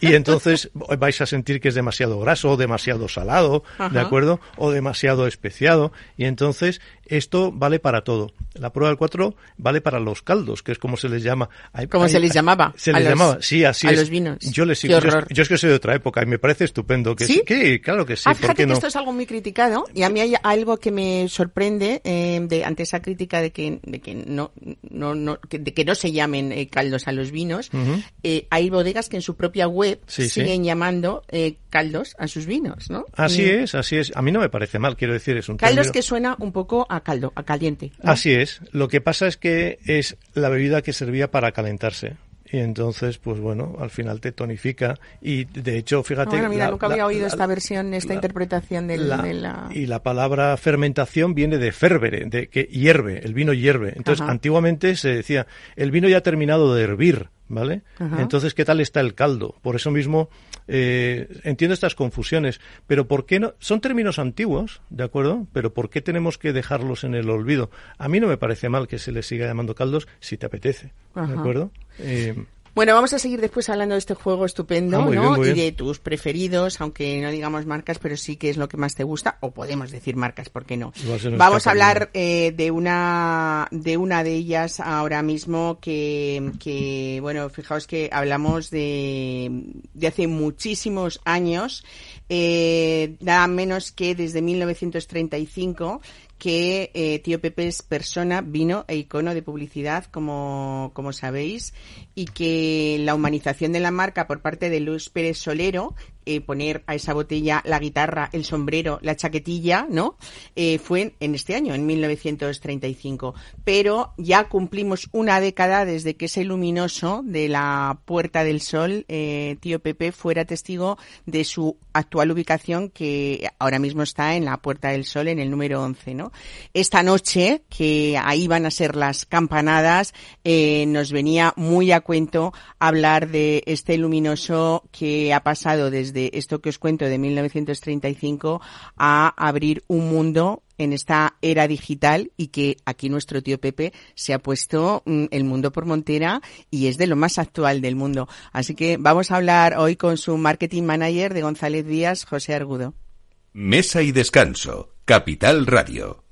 Y, y entonces vais a sentir que es demasiado graso, o demasiado salado, ¿de acuerdo? O demasiado especiado, y entonces esto vale para todo. La prueba del 4 vale para los caldos, que es como se les llama. Hay- ¿Cómo hay- se les llamaba? Se A les los- llamaba, sí, así a es. los vinos. Yo les sigo, yo, es que soy de otra época y me parece estupendo que ¿Sí? que- claro que sí, ah, ¿por fíjate que no? esto es algo muy criticado y a mí hay algo que me sorprende eh, de, ante esa crítica de que, de que no, no, no, que, de que no se llamen eh, caldos a los vinos. Eh, hay bodegas que en su propia web Sí, sí. siguen llamando eh, caldos a sus vinos, ¿no? Así Y es, así es. A mí no me parece mal, quiero decir, es un Caldos término- que suena un poco a caldo, a caliente. ¿no? Así es. Lo que pasa es que es la bebida que servía para calentarse. Y entonces, pues bueno, al final te tonifica. Y de hecho, fíjate. Bueno, mira, la- nunca la- había oído la- esta versión, esta interpretación del- de la... Y la palabra fermentación viene de fervere, de que hierve, el vino hierve. Entonces, Ajá. antiguamente se decía, el vino ya ha terminado de hervir, ¿vale? Ajá. Entonces, ¿qué tal está el caldo? Por eso mismo, eh, entiendo estas confusiones, pero ¿por qué no? Son términos antiguos, ¿de acuerdo? Pero ¿por qué tenemos que dejarlos en el olvido? A mí no me parece mal que se les siga llamando caldos si te apetece, ¿de acuerdo? Eh, Bueno, vamos a seguir después hablando de este juego estupendo, Ah, ¿no? bien, y de tus preferidos, aunque no digamos marcas, pero sí que es lo que más te gusta, o podemos decir marcas, ¿por qué no? Vamos a hablar eh, de una de una de ellas ahora mismo que, que bueno, fijaos que hablamos de, de hace muchísimos años, eh, nada menos que desde 1935 que eh, Tío Pepe es persona, vino e icono de publicidad, como, como sabéis, y que la humanización de la marca por parte de Luis Pérez Solero, eh, poner a esa botella la guitarra, el sombrero, la chaquetilla, ¿no? Eh, fue en, en este año, en 1935. Pero ya cumplimos una década desde que ese luminoso de la Puerta del Sol, eh, Tío Pepe, fuera testigo de su actual ubicación, que ahora mismo está en la Puerta del Sol, en el número 11, ¿no? Esta noche, que ahí van a ser las campanadas, eh, nos venía muy a cuento hablar de este luminoso que ha pasado desde esto que os cuento de 1935 a abrir un mundo en esta era digital y que aquí nuestro tío Pepe se ha puesto mm, el mundo por montera y es de lo más actual del mundo. Así que vamos a hablar hoy con su marketing manager de González Díaz, José Argudo. Mesa y descanso. Capital Radio.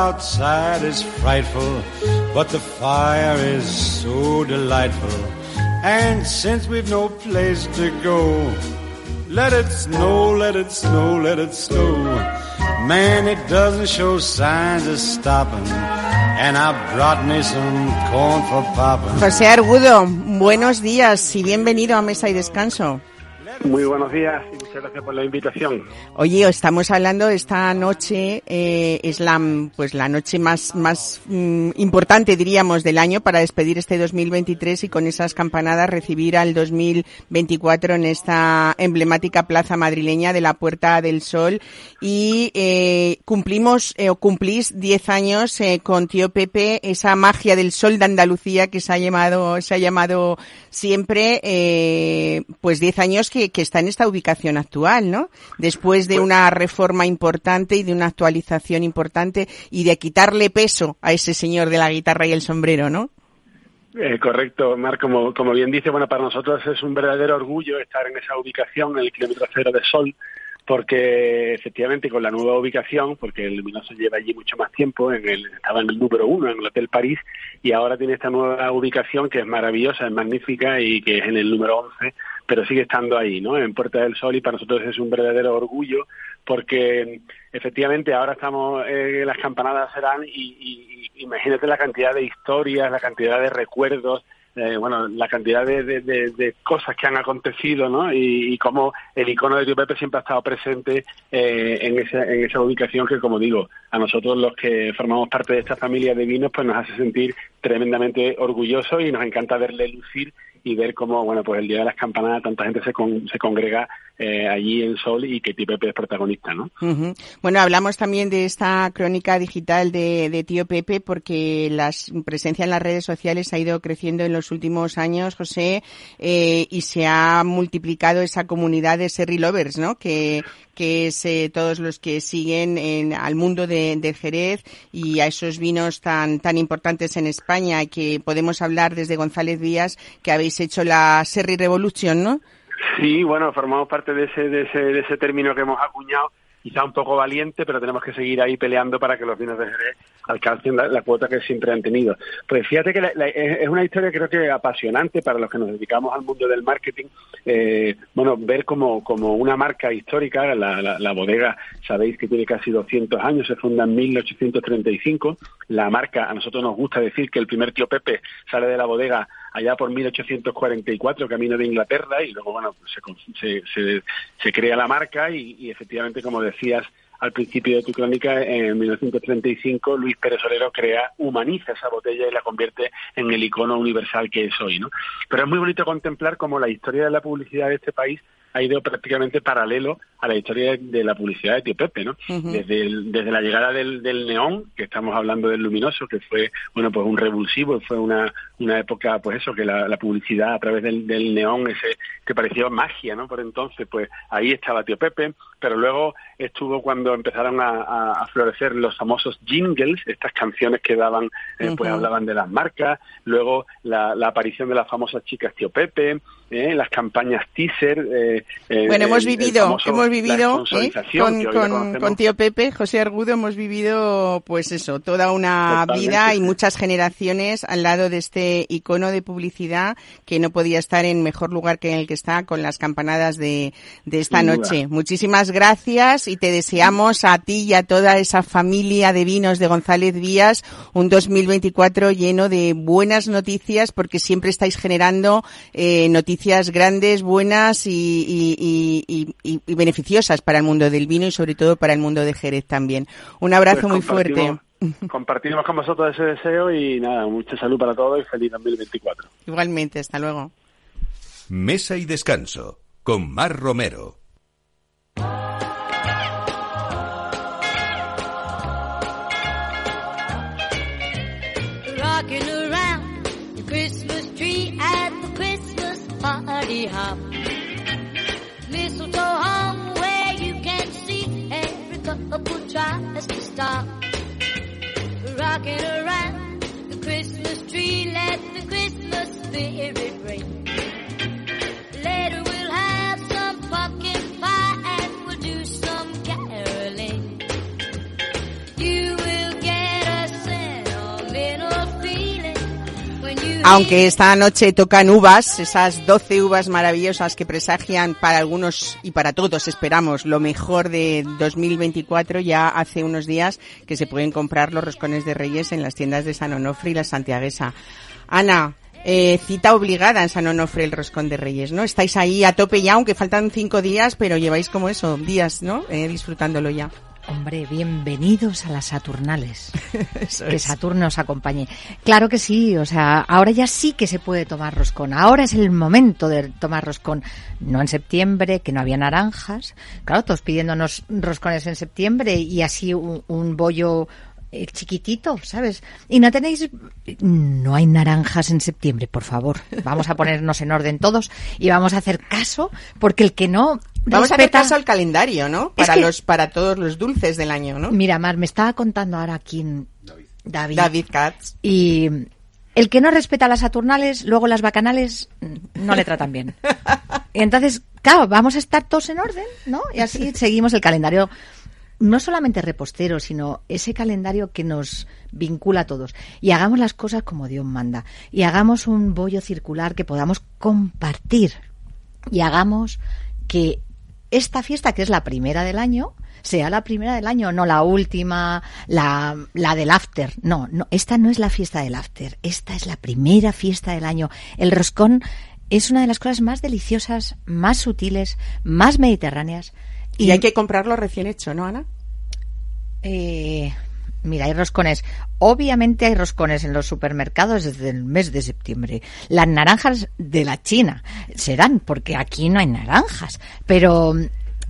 Outside is frightful, but the fire is so delightful. And since we've no place to go, let it snow, let it snow, let it snow. Man, it doesn't show signs of stopping. And I brought me some corn for popping. José Argudo, buenos días y bienvenido a Mesa y Descanso. Muy buenos días y muchas gracias por la invitación. Oye, estamos hablando esta noche, eh, es la, pues la noche más, más mm, importante, diríamos, del año para despedir este 2023 y con esas campanadas recibir al 2024 en esta emblemática plaza madrileña de la Puerta del Sol. Y eh, cumplimos, eh, o cumplís 10 años eh, con Tío Pepe, esa magia del sol de Andalucía que se ha llamado, se ha llamado siempre, eh, pues 10 años que, que está en esta ubicación actual, ¿no? Después de una reforma importante y de una actualización importante y de quitarle peso a ese señor de la guitarra y el sombrero, ¿no? Eh, correcto, Mar, como, como bien dice, bueno, para nosotros es un verdadero orgullo estar en esa ubicación, en el kilómetro cero de Sol, porque efectivamente con la nueva ubicación, porque el Luminoso lleva allí mucho más tiempo, en el, estaba en el número uno, en el Hotel París, y ahora tiene esta nueva ubicación que es maravillosa, es magnífica y que es en el número 11, pero sigue estando ahí, ¿no? En Puerta del Sol y para nosotros es un verdadero orgullo porque efectivamente ahora estamos, eh, las campanadas serán y, y, y imagínate la cantidad de historias, la cantidad de recuerdos, eh, bueno, la cantidad de, de, cosas que han acontecido, ¿no? Y, y cómo el icono de Tío Pepe siempre ha estado presente eh, en, esa, en esa ubicación que, como digo, a nosotros los que formamos parte de esta familia de vinos, pues nos hace sentir tremendamente orgullosos y nos encanta verle lucir y ver cómo, bueno, pues el día de las campanadas tanta gente se, con, se congrega eh, allí en Sol y que Tío Pepe es protagonista, ¿no? Uh. Bueno, hablamos también de esta crónica digital de, de, Tío Pepe porque la presencia en las redes sociales ha ido creciendo en los últimos años, José, eh, y se ha multiplicado esa comunidad de Serry Lovers, ¿no? Que, que es eh, todos los que siguen en, al mundo de, Jerez y a esos vinos tan, tan importantes en España que podemos hablar desde González Díaz que habéis hecho la Serry Revolution, ¿no? Sí, bueno, formamos parte de ese, de ese, de ese término que hemos acuñado, quizá un poco valiente, pero tenemos que seguir ahí peleando para que los vinos de Jerez alcancen la, la cuota que siempre han tenido. Pues fíjate que la, es una historia creo que apasionante para los que nos dedicamos al mundo del marketing. Eh, bueno, ver como, como una marca histórica, la, bodega, sabéis que tiene casi 200 años, se funda en 1835. La marca, a nosotros nos gusta decir que el primer tío Pepe sale de la bodega allá por 1844, camino de Inglaterra, y luego, bueno, se, se, se, se crea la marca y, y efectivamente, como decías, al principio de tu crónica, en 1935, Luis Pérez Solero crea, humaniza esa botella y la convierte en el icono universal que es hoy, ¿no? Pero es muy bonito contemplar cómo la historia de la publicidad de este país ha ido prácticamente paralelo a la historia de la publicidad de Tío Pepe, ¿no? Uh -huh. desde, el, desde la llegada del, del, neón, que estamos hablando del luminoso, que fue, bueno, pues un revulsivo, fue una, una época, pues eso, que la, la publicidad a través del, del, neón, ese que parecía magia, ¿no? Por entonces, pues ahí estaba Tío Pepe, pero luego estuvo cuando empezaron a, a, a florecer los famosos jingles, estas canciones que daban, eh, uh -huh. pues hablaban de las marcas, luego la, la aparición de las famosas chicas Tío Pepe, eh, las campañas teaser. Eh, bueno, hemos vivido, famoso, hemos vivido ¿eh? con, con, con, tío Pepe, José Argudo, hemos vivido, pues eso, toda una Totalmente. vida y muchas generaciones al lado de este icono de publicidad que no podía estar en mejor lugar que en el que está con las campanadas de, de esta Sin noche. Duda. Muchísimas gracias y te deseamos a ti y a toda esa familia de vinos de González Vías un 2024 lleno de buenas noticias porque siempre estáis generando eh, noticias noticias grandes, buenas y, y, y, y, beneficiosas para el mundo del vino y sobre todo para el mundo de Jerez también. Un abrazo pues muy fuerte. Compartimos con vosotros ese deseo y nada, mucha salud para todos y feliz 2024. Igualmente, hasta luego. Mesa y descanso con Mar Romero. Hop. Mistletoe hung where you can see every couple tries to stop. Rocking around the Christmas tree, let the Christmas spirit ring. Later Aunque esta noche tocan uvas, esas 12 uvas maravillosas que presagian para algunos y para todos, esperamos, lo mejor de 2024, ya hace unos días que se pueden comprar los roscones de Reyes en las tiendas de San Onofre y la Santiaguesa. Ana, eh, cita obligada en San Onofre el roscón de Reyes, ¿no? Estáis ahí a tope ya, aunque faltan cinco días, pero lleváis como eso, días, ¿no? Eh, disfrutándolo ya. Hombre, bienvenidos a las Saturnales. Eso que. Saturno os acompañe. Claro que sí, o sea, ahora ya sí que se puede tomar roscón. Ahora es el momento de tomar roscón. No en septiembre, que no había naranjas. Claro, todos pidiéndonos roscones en septiembre y así un, un bollo eh, chiquitito, ¿sabes? Y no tenéis, no hay naranjas en septiembre, por favor. Vamos a ponernos en orden todos y vamos a hacer caso, porque el que no Vamos a hacer caso al calendario, ¿no? Es Para que- los, para todos los dulces del año, ¿no? Mira, Mar, me estaba contando ahora aquí en- David. David Katz. Y el que no respeta las Saturnales, luego las bacanales mm, no le tratan bien. Y entonces, claro, vamos a estar todos en orden, ¿no? Y así seguimos el calendario, no solamente repostero, sino ese calendario que nos vincula a todos. Y hagamos las cosas como Dios manda. Y hagamos un bollo circular que podamos compartir. Y hagamos que esta fiesta, que es la primera del año, sea la primera del año, no la última, la, la del after. No, no, esta no es la fiesta del after, esta es la primera fiesta del año. El roscón es una de las cosas más deliciosas, más sutiles, más mediterráneas. Y, hay que comprarlo recién hecho, ¿no, Ana? Eh, mira, hay roscones. Obviamente hay roscones en los supermercados desde el mes de septiembre. Las naranjas de la China serán, porque aquí no hay naranjas. Pero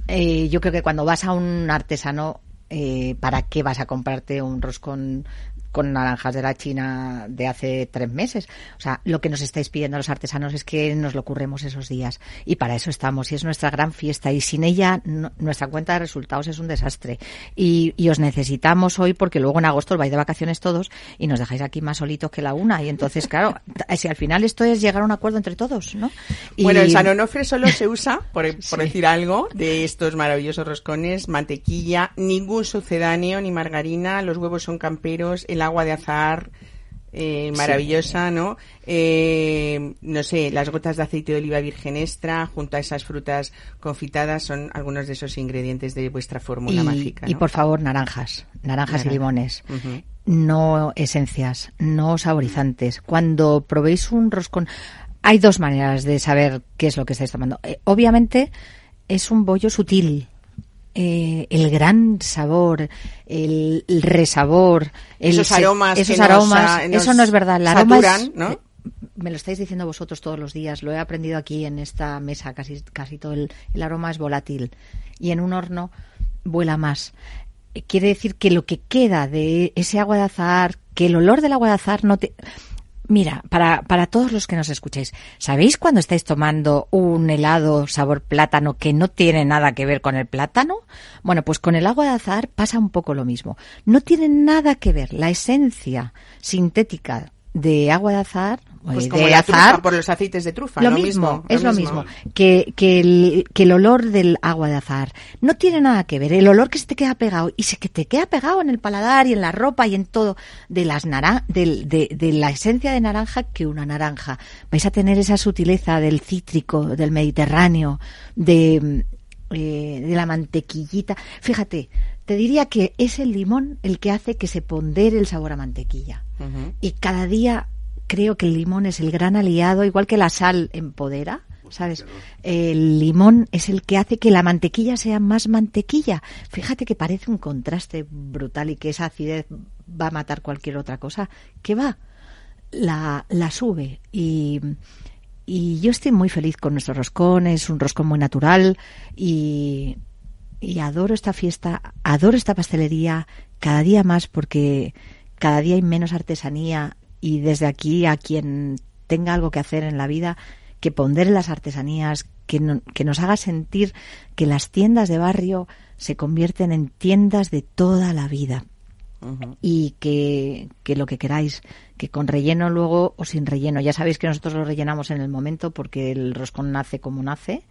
eh, yo creo que cuando vas a un artesano, eh, ¿para qué vas a comprarte un roscón con naranjas de la China de hace tres meses? O sea, lo que nos estáis pidiendo los artesanos es que nos lo curremos esos días. Y para eso estamos. Y es nuestra gran fiesta. Y sin ella, no- nuestra cuenta de resultados es un desastre. Y, y os necesitamos hoy porque luego en agosto os vais de vacaciones todos y nos dejáis aquí más solitos que la una. Y entonces, claro, si al final esto es llegar a un acuerdo entre todos, ¿no? Y- Bueno, en San Onofre solo se usa, por, por Sí. decir algo, de estos maravillosos roscones, mantequilla, ningún sucedáneo ni margarina, los huevos son camperos, el agua de azahar, eh, maravillosa, ¿no? Eh, no sé, las gotas de aceite de oliva virgen extra, junto a esas frutas confitadas, son algunos de esos ingredientes de vuestra fórmula y, mágica. y por favor, naranjas, naranjas y limones. No esencias, no saborizantes. Cuando probéis un roscón, hay dos maneras de saber qué es lo que estáis tomando. Eh, obviamente, es un bollo sutil. Eh, el gran sabor, el, el resabor, el Esos aromas esos que aromas, nos eso no es verdad. El aroma es- ¿no? me lo estáis diciendo vosotros todos los días, lo he aprendido aquí en esta mesa, casi, casi todo el, el aroma es volátil y en un horno vuela más. Eh, Quiere decir que lo que queda de ese agua de azahar, que el olor del agua de azahar no te... Mira, para, para todos los que nos escucháis, ¿sabéis cuando estáis tomando un helado sabor plátano que no tiene nada que ver con el plátano? Bueno, pues con el agua de azahar pasa un poco lo mismo. No tiene nada que ver la esencia sintética de agua de azahar, Pues como de la azahar, trufa por los aceites de trufa, lo lo mismo, es lo mismo. mismo, que, que, el, que el olor del agua de azahar no tiene nada que ver. El olor que se te queda pegado y se que te queda pegado en el paladar y en la ropa y en todo de las naran del- de, de la esencia de naranja que una naranja. Vais a tener esa sutileza del cítrico, del Mediterráneo, de, eh, de la mantequillita. Fíjate, te diría que es el limón el que hace que se pondere el sabor a mantequilla. Y cada día creo que el limón es el gran aliado, igual que la sal empodera, ¿sabes? El limón es el que hace que la mantequilla sea más mantequilla. Fíjate que parece un contraste brutal y que esa acidez va a matar cualquier otra cosa. ¿Qué va? La, la sube y, y yo estoy muy feliz con nuestro roscón, es un roscón muy natural y, y adoro esta fiesta, adoro esta pastelería cada día más porque cada día hay menos artesanía y desde aquí a quien tenga algo que hacer en la vida que pondere las artesanías, que, no- que nos haga sentir que las tiendas de barrio se convierten en tiendas de toda la vida y que, que lo que queráis, que con relleno luego o sin relleno. Ya sabéis que nosotros lo rellenamos en el momento porque el roscón nace como nace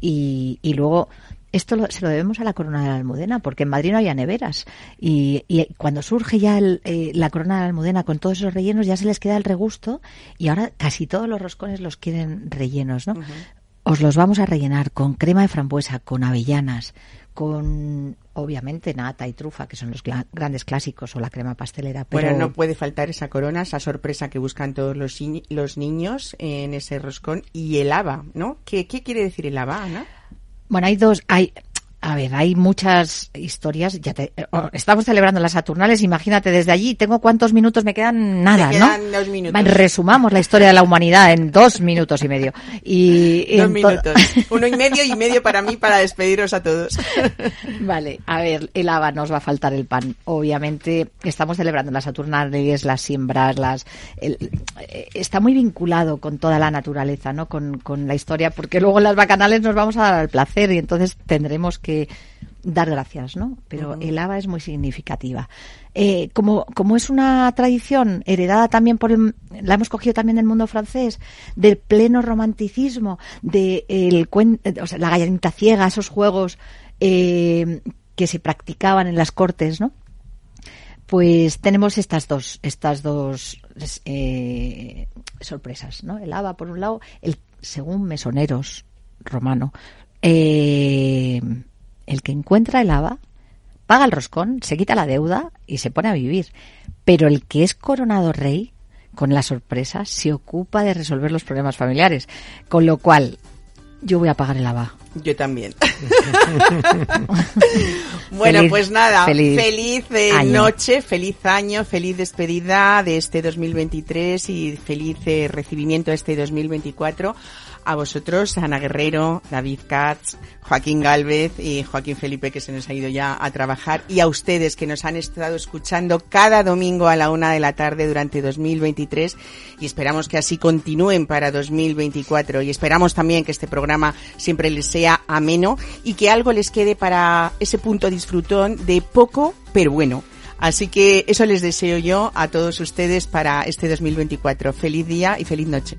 y, y luego esto lo- se lo debemos a la corona de la Almudena porque en Madrid no había neveras y, y cuando surge ya el, eh, la corona de la Almudena con todos esos rellenos ya se les queda el regusto y ahora casi todos los roscones los quieren rellenos, ¿no? Os los vamos a rellenar con crema de frambuesa, con avellanas, con obviamente nata y trufa, que son los grandes clásicos, o la crema pastelera. Pero Bueno, no puede faltar esa corona, esa sorpresa que buscan todos los, los niños en ese roscón y el haba, ¿no? ¿Qué, qué quiere decir el haba, Ana? Bueno, hay dos, hay, a ver, hay muchas historias. Ya te- oh, estamos celebrando las Saturnales. Imagínate desde allí. Tengo cuántos minutos me quedan nada, Te ¿no? quedan dos minutos. Resumamos la historia de la humanidad en dos minutos y medio. Y Dos minutos. Uno y medio y medio para mí para despediros a todos. Vale, a ver, el haba nos va a faltar el pan. Obviamente estamos celebrando las Saturnales, las siembras, las el- eh, está muy vinculado con toda la naturaleza, ¿no? Con, con la historia, porque luego en las bacanales nos vamos a dar el placer y entonces tendremos que dar gracias, ¿no? Pero el haba es muy significativa. Eh, como, como es una tradición heredada también por el, la hemos cogido también del mundo francés, del pleno romanticismo, de el cuen- o sea, la gallinita ciega, esos juegos eh, que se practicaban en las cortes, ¿no? Pues tenemos estas dos, estas dos eh, sorpresas, ¿no? El haba por un lado, el según mesoneros romano, eh, el que encuentra el haba paga el roscón, se quita la deuda y se pone a vivir. Pero el que es coronado rey, con la sorpresa, se ocupa de resolver los problemas familiares. Con lo cual, yo voy a pagar el haba. Yo también. bueno, Feliz- pues nada, feliz feliz, eh, noche, feliz año, feliz despedida de este 2023 y feliz eh, recibimiento de este 2024 a vosotros, Ana Guerrero, David Katz, Joaquín Galvez y Joaquín Felipe que se nos ha ido ya a trabajar y a ustedes que nos han estado escuchando cada domingo a la una de la tarde durante 2023 y esperamos que así continúen para 2024 y esperamos también que este programa siempre les sea ameno y que algo les quede para ese punto disfrutón de poco pero bueno. Así que eso les deseo yo a todos ustedes para este 2024. Feliz día y feliz noche.